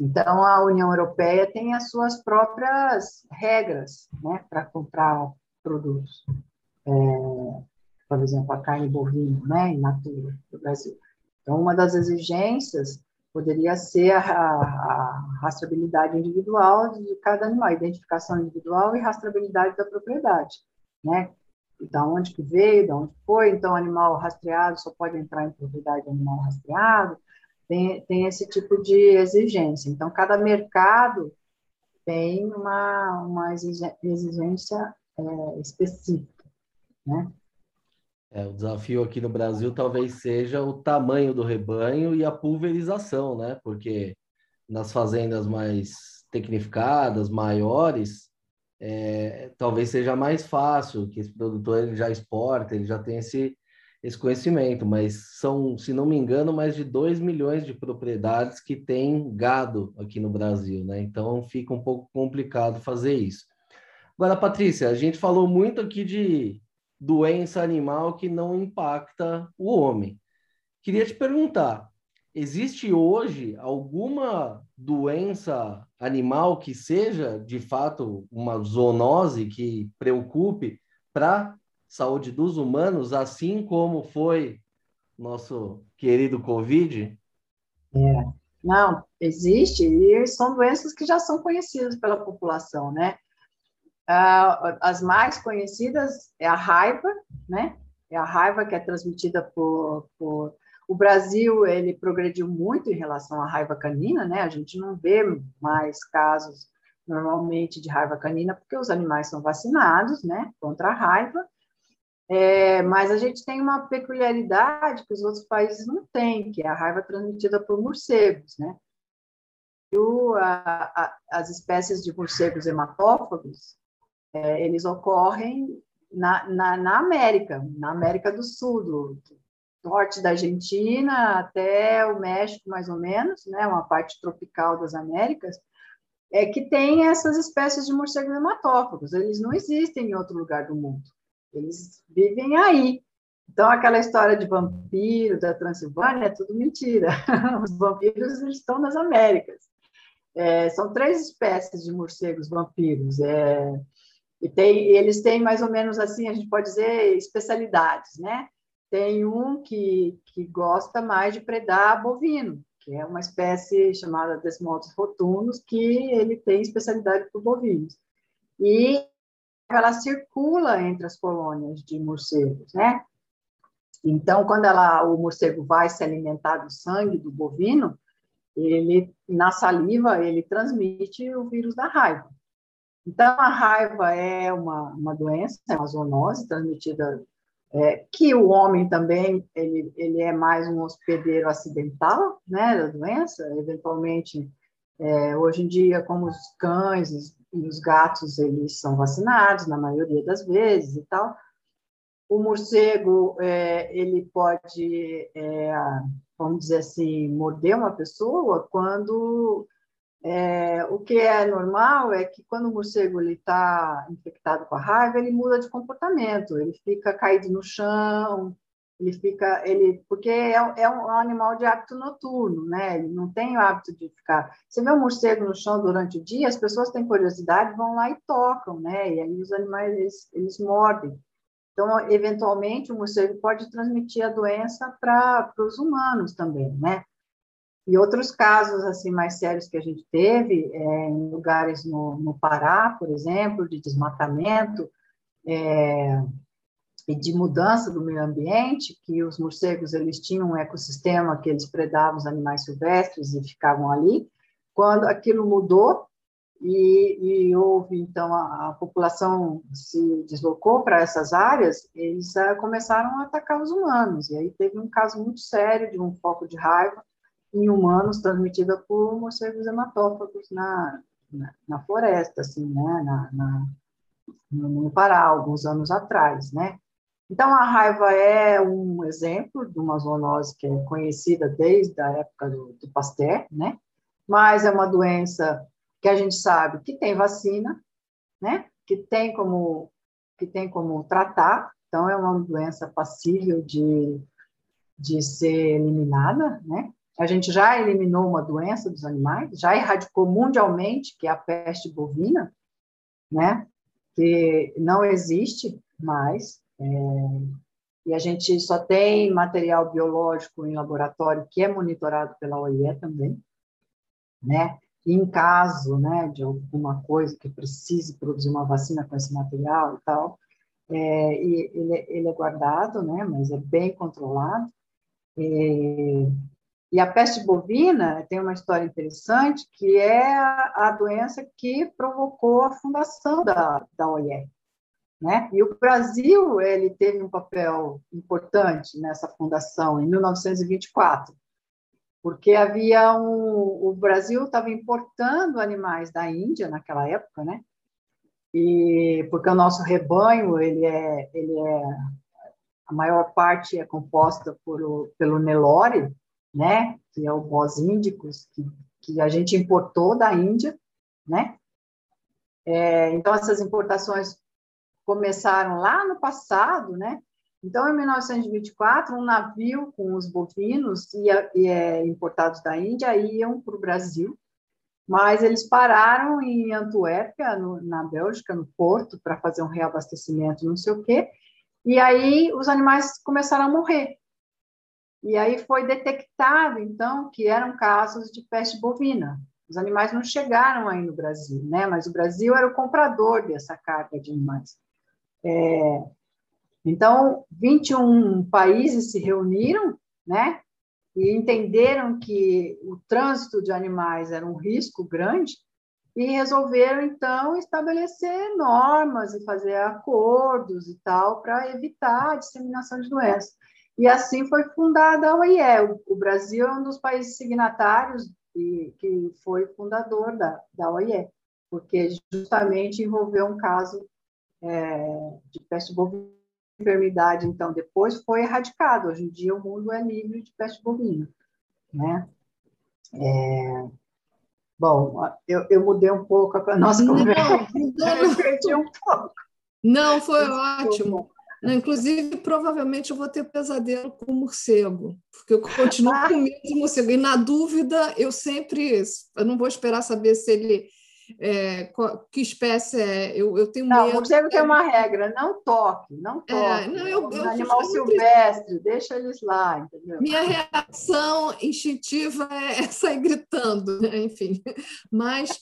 Então, a União Europeia tem as suas próprias regras, né, para comprar produtos. É, por exemplo, a carne bovina, né, in natura, do Brasil. Então, uma das exigências poderia ser a, a, rastreabilidade individual de cada animal, identificação individual e rastreabilidade da propriedade, né? Da onde que veio, da onde foi, então animal rastreado só pode entrar em propriedade de animal rastreado, tem, tem esse tipo de exigência. Então, cada mercado tem uma, uma exigência é, específica, né? É, o desafio aqui no Brasil talvez seja o tamanho do rebanho e a pulverização, né? Porque nas fazendas mais tecnificadas, maiores, é, talvez seja mais fácil, que esse produtor ele já exporta, ele já tem esse, esse conhecimento, mas são, se não me engano, mais de 2 milhões de propriedades que têm gado aqui no Brasil, né? Então fica um pouco complicado fazer isso. Agora, Patrícia, a gente falou muito aqui de doença animal que não impacta o homem. Queria te perguntar: existe hoje alguma doença animal que seja de fato uma zoonose que preocupe para saúde dos humanos, assim como foi nosso querido Covid? É. Não, existe, e são doenças que já são conhecidas pela população, né? Uh, as mais conhecidas é a raiva, né? É a raiva que é transmitida por, por... O Brasil, ele progrediu muito em relação à raiva canina, né? A gente não vê mais casos normalmente de raiva canina, porque os animais são vacinados, né? Contra a raiva. É, mas a gente tem uma peculiaridade que os outros países não têm, que é a raiva transmitida por morcegos, né? O, a, a, as espécies de morcegos hematófagos, é, eles ocorrem na, na, na, América, na América do Sul, do, do, norte da Argentina até o México, mais ou menos, né, uma parte tropical das Américas, é que tem essas espécies de morcegos hematófagos. Eles não existem em outro lugar do mundo. Eles vivem aí. Então, aquela história de vampiro da Transilvânia é tudo mentira. (laughs) Os vampiros estão nas Américas. É, são três espécies de morcegos vampiros. É, e tem, eles têm mais ou menos assim, a gente pode dizer, especialidades, né? Tem um que, que gosta mais de predar bovino, que é uma espécie chamada Desmodus rotunus, que ele tem especialidade por bovinos. E ela circula entre as colônias de morcegos, né? Então, quando ela, o morcego vai se alimentar do sangue do bovino, ele na saliva ele transmite o vírus da raiva. Então, a raiva é uma, uma doença, é uma zoonose transmitida, é, que o homem também, ele, ele é mais um hospedeiro acidental, né, da doença, eventualmente, é, hoje em dia, como os cães e os gatos, eles são vacinados, na maioria das vezes e tal, o morcego, é, ele pode, é, vamos dizer assim, morder uma pessoa quando é, o que é normal é que quando o morcego está infectado com a raiva, ele muda de comportamento, ele fica caído no chão, ele fica, ele, porque é, é um animal de hábito noturno, né? Ele não tem o hábito de ficar. Você vê um morcego no chão durante o dia, as pessoas têm curiosidade, vão lá e tocam, né? E aí os animais eles, eles mordem. Então, eventualmente, o morcego pode transmitir a doença para os humanos também, né? E outros casos assim mais sérios que a gente teve é, em lugares no, no, Pará, por exemplo, de desmatamento é, e de mudança do meio ambiente, que os morcegos eles tinham um ecossistema que eles predavam os animais silvestres e ficavam ali. Quando aquilo mudou e, e houve então a, a, população se deslocou para essas áreas, eles uh, começaram a atacar os humanos. E aí teve um caso muito sério de um foco de raiva em humanos transmitida por morcegos hematófagos na, na, na floresta, assim, né, na, na, no Pará, alguns anos atrás, né. Então, a raiva é um exemplo de uma zoonose que é conhecida desde a época do, do Pasteur, né, mas é uma doença que a gente sabe que tem vacina, né, que tem como, que tem como tratar, então é uma doença passível de, de ser eliminada, né, a gente já eliminou uma doença dos animais, já erradicou mundialmente, que é a peste bovina, né? Que não existe mais. É, e a gente só tem material biológico em laboratório que é monitorado pela OIE também, né? E em caso, né, de alguma coisa que precise produzir uma vacina com esse material e tal, é, e ele, é, ele, é guardado, né? Mas é bem controlado. É, e a peste bovina tem uma história interessante, que é a doença que provocou a fundação da, da OIE. né? E o Brasil ele teve um papel importante nessa fundação em 1924, porque havia um, o Brasil estava importando animais da Índia naquela época, né? E porque o nosso rebanho ele é ele é a maior parte é composta por, pelo Nelore, né? Que é o bós índicos que, que a gente importou da Índia, né? É, então essas importações começaram lá no passado, né? Então, em 1924, um navio com os bovinos ia, ia, importados da Índia iam para o Brasil, mas eles pararam em Antuérpia, no, na Bélgica, no porto, para fazer um reabastecimento, não sei o quê, e aí os animais começaram a morrer. E aí foi detectado, então, que eram casos de peste bovina. Os animais não chegaram aí no Brasil, né? Mas o Brasil era o comprador dessa carga de animais. É, então, 21 países se reuniram, né? E entenderam que o trânsito de animais era um risco grande e resolveram, então, estabelecer normas e fazer acordos e tal para evitar a disseminação de doenças. E assim foi fundada a OIE. O Brasil é um dos países signatários e que foi fundador da, da OIE, porque justamente envolveu um caso é, de peste bovina, enfermidade, então, depois foi erradicado. Hoje em dia, o mundo é livre de peste bovina, né? É... Bom, eu, eu mudei um pouco a nossa conversa. Não, não, (laughs) eu perdi um pouco. Não, foi Desculpa. ótimo. Inclusive, provavelmente eu vou ter pesadelo com morcego, porque eu continuo com medo de morcego. E na dúvida, eu sempre. Eu não vou esperar saber se ele é, que espécie é. Eu, eu tenho não, medo. Você tem uma regra, não toque, não é, toque. É, não, eu, eu, animal eu, silvestre, deixa eles lá, entendeu? Minha reação instintiva é (laughs) sair gritando, né? enfim. Mas,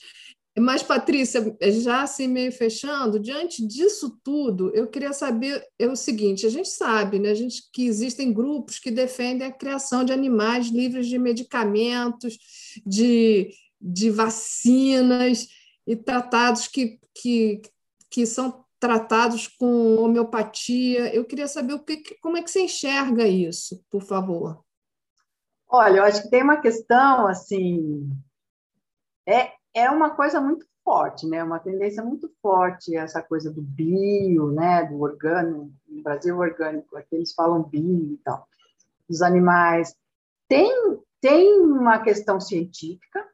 mas, Patrícia, já assim meio fechando, diante disso tudo, eu queria saber é o seguinte: a gente sabe, né, a gente, que existem grupos que defendem a criação de animais livres de medicamentos, de de vacinas e tratados que, que, que são tratados com homeopatia. Eu queria saber o que, como é que você enxerga isso, por favor. Olha, eu acho que tem uma questão assim, é, é uma coisa muito forte, né? Uma tendência muito forte essa coisa do bio, né? Do orgânico, no Brasil orgânico, aqui eles falam bio e tal, dos animais. Tem tem uma questão científica,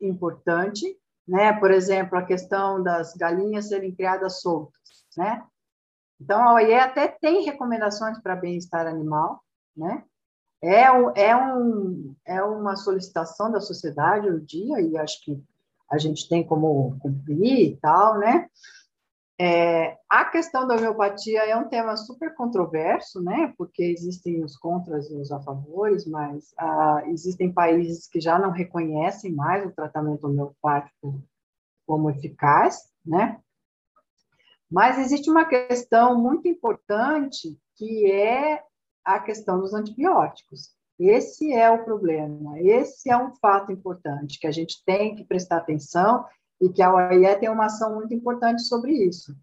importante, né? Por exemplo, a questão das galinhas serem criadas soltas, né? Então, a OIE até tem recomendações para bem-estar animal, né? É, um, é, um, é uma solicitação da sociedade hoje dia, e acho que a gente tem como cumprir e tal, né? É, a questão da homeopatia é um tema super controverso, né? Porque existem os contras e os a favores, mas ah, existem países que já não reconhecem mais o tratamento homeopático como eficaz, né? Mas existe uma questão muito importante que é a questão dos antibióticos. Esse é o problema, esse é um fato importante que a gente tem que prestar atenção e que a OIE tem uma ação muito importante sobre isso,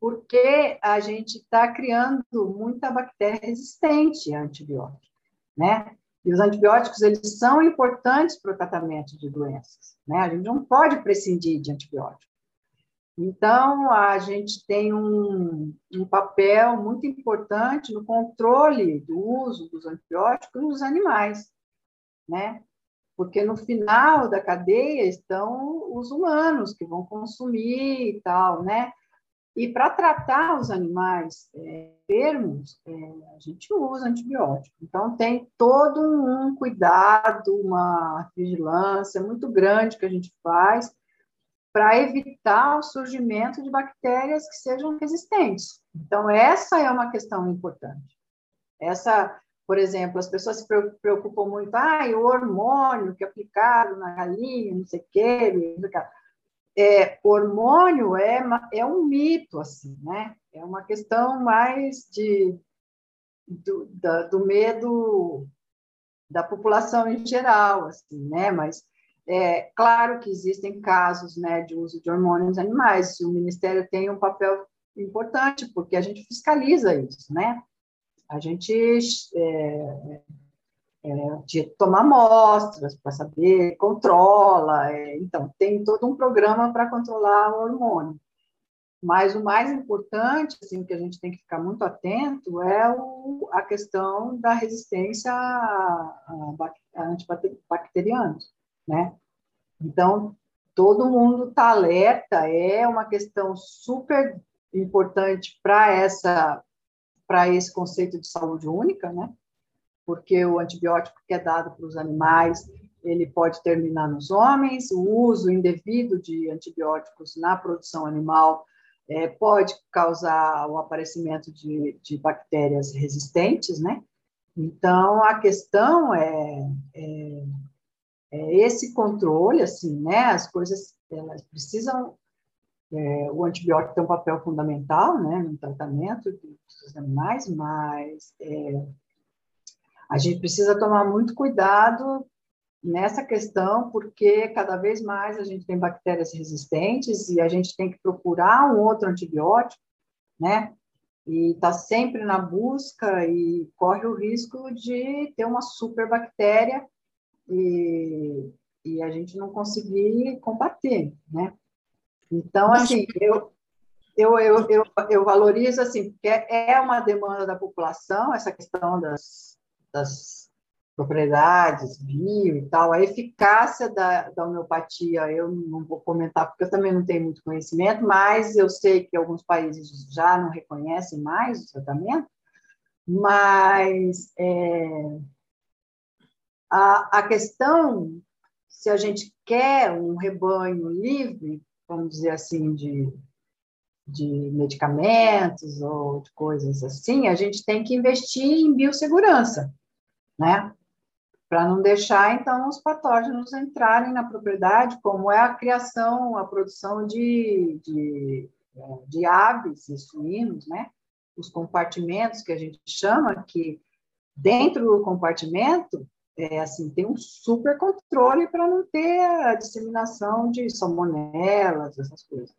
porque a gente está criando muita bactéria resistente a antibióticos, né? E os antibióticos, eles são importantes para o tratamento de doenças, né? A gente não pode prescindir de antibióticos. Então, a gente tem um, um papel muito importante no controle do uso dos antibióticos nos animais, né? porque no final da cadeia estão os humanos que vão consumir e tal, né? E para tratar os animais é, termos, é, a gente usa antibiótico. Então, tem todo um cuidado, uma vigilância muito grande que a gente faz para evitar o surgimento de bactérias que sejam resistentes. Então, essa é uma questão importante. Essa por exemplo, as pessoas se preocupam muito, ah, o hormônio que é aplicado na galinha, não sei o quê, é, hormônio é, é um mito, assim, né? É uma questão mais de, do, da, do medo da população em geral, assim, né? Mas é claro que existem casos, né, de uso de hormônios animais. O Ministério tem um papel importante, porque a gente fiscaliza isso, né? A gente é, é, toma amostras para saber, controla, é, então tem todo um programa para controlar o hormônio. Mas o mais importante, assim, que a gente tem que ficar muito atento é o, a questão da resistência a, a, a antibacterianos, né? Então, todo mundo está alerta, é uma questão super importante para essa para esse conceito de saúde única, né? Porque o antibiótico que é dado para os animais, ele pode terminar nos homens, o uso indevido de antibióticos na produção animal é, pode causar o aparecimento de, de, bactérias resistentes, né? Então, a questão é, é, esse controle, assim, né? As coisas, elas precisam... É, o antibiótico tem um papel fundamental, né, no tratamento dos animais, mas é, a gente precisa tomar muito cuidado nessa questão, porque cada vez mais a gente tem bactérias resistentes e a gente tem que procurar um outro antibiótico, né? E está sempre na busca e corre o risco de ter uma superbactéria e, e a gente não conseguir combater, né? Então, assim, eu, eu, eu, eu, eu valorizo, assim, porque é uma demanda da população, essa questão das, das propriedades, bio e tal, a eficácia da, da homeopatia, eu não vou comentar porque eu também não tenho muito conhecimento, mas eu sei que alguns países já não reconhecem mais o tratamento, mas é, a, a questão, se a gente quer um rebanho livre, vamos dizer assim, de, de medicamentos ou de coisas assim, a gente tem que investir em biossegurança, né? para não deixar, então, os patógenos entrarem na propriedade, como é a criação, a produção de, de, de aves e suínos, né? Os compartimentos que a gente chama, que dentro do compartimento, é, assim, tem um super controle para não ter a disseminação de salmonelas, essas coisas,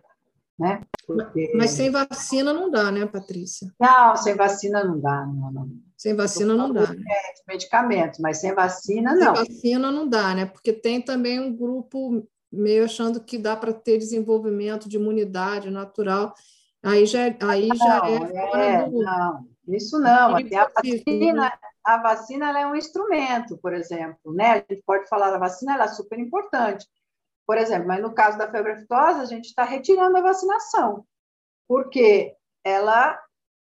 né? Porque... Mas sem vacina não dá, né, Patrícia? Não, sem vacina não dá, não, não. Sem vacina não dá. Né? Medicamentos, mas sem vacina não. Sem vacina não dá, né? Porque tem também um grupo meio achando que dá para ter desenvolvimento de imunidade natural. Aí já, aí já não, é, é do... Não, isso não. A vacina, né? A vacina é um instrumento, por exemplo, né? A gente pode falar da vacina, ela é super importante. Por exemplo, mas no caso da febre aftosa, a gente está retirando a vacinação, porque ela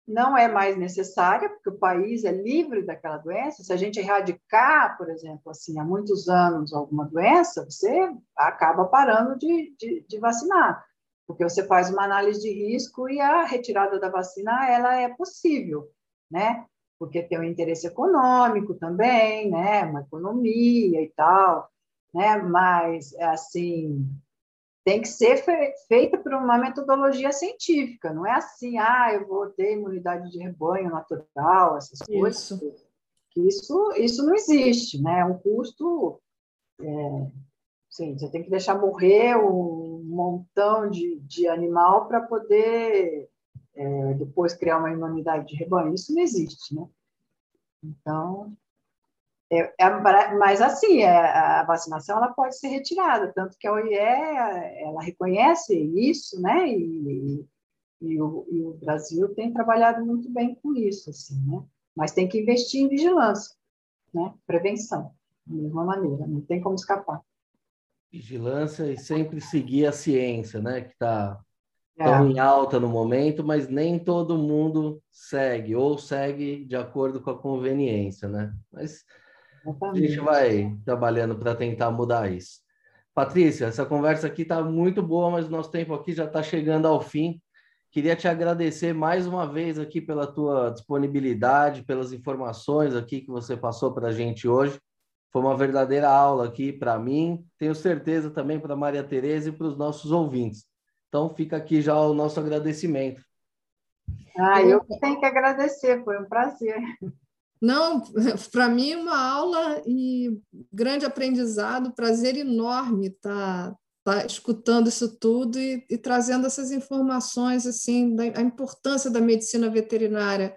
não é mais necessária, porque o país é livre daquela doença. Se a gente erradicar, por exemplo, assim, há muitos anos alguma doença, você acaba parando de, de, de, vacinar, porque você faz uma análise de risco e a retirada da vacina ela é possível, né? Porque tem um interesse econômico também, né? Uma economia e tal, né? Mas assim, tem que ser feita por uma metodologia científica, não é assim, ah, eu vou ter imunidade de rebanho natural, essas isso. coisas. Isso, isso não existe, né? É um custo. É, sim, você tem que deixar morrer um montão de, de animal para poder é, depois criar uma imunidade de rebanho. Isso não existe, né? Então, é, é, mas assim, é, a vacinação ela pode ser retirada, tanto que a OIE ela reconhece isso, né? E, e, o, e, o, Brasil tem trabalhado muito bem com isso, assim, né? Mas tem que investir em vigilância, né? Prevenção, da mesma maneira, não tem como escapar. Vigilância e sempre seguir a ciência, né? Que está tão é. em alta no momento, mas nem todo mundo segue ou segue de acordo com a conveniência, né? Mas a gente vai trabalhando para tentar mudar isso. Patrícia, essa conversa aqui está muito boa, mas o nosso tempo aqui já está chegando ao fim. Queria te agradecer mais uma vez aqui pela tua disponibilidade, pelas informações aqui que você passou para a gente hoje. Foi uma verdadeira aula aqui para mim, tenho certeza também para Maria Tereza e para os nossos ouvintes. Então fica aqui já o nosso agradecimento. Ah, eu tenho que agradecer, foi um prazer. Não, (laughs) para mim uma aula e grande aprendizado, prazer enorme estar tá, tá escutando isso tudo e, e trazendo essas informações assim da a importância da medicina veterinária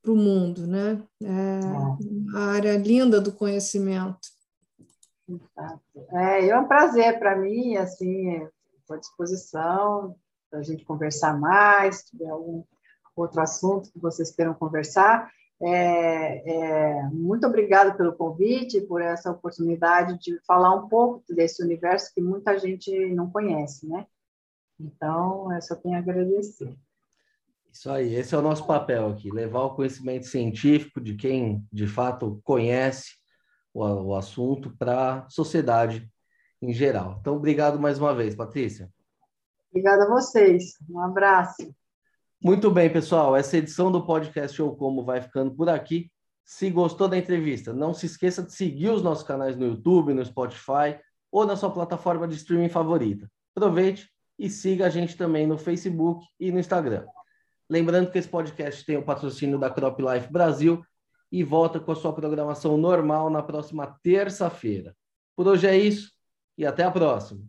para o mundo, né? É uma área linda do conhecimento. É, é um prazer para mim, assim, estou à disposição para a gente conversar mais, se tiver algum outro assunto que vocês queiram conversar. É, é, muito obrigada pelo convite, por essa oportunidade de falar um pouco desse universo que muita gente não conhece, né? Então, eu só tenho a agradecer. Isso aí, esse é o nosso papel aqui, levar o conhecimento científico de quem de fato conhece o, o assunto para a sociedade em geral. Então, obrigado mais uma vez, Patrícia. Obrigada a vocês. Um abraço. Muito bem, pessoal. Essa edição do podcast Show Como vai ficando por aqui. Se gostou da entrevista, não se esqueça de seguir os nossos canais no YouTube, no Spotify ou na sua plataforma de streaming favorita. Aproveite e siga a gente também no Facebook e no Instagram. Lembrando que esse podcast tem o patrocínio da Crop Life Brasil e volta com a sua programação normal na próxima terça-feira. Por hoje é isso e até a próxima.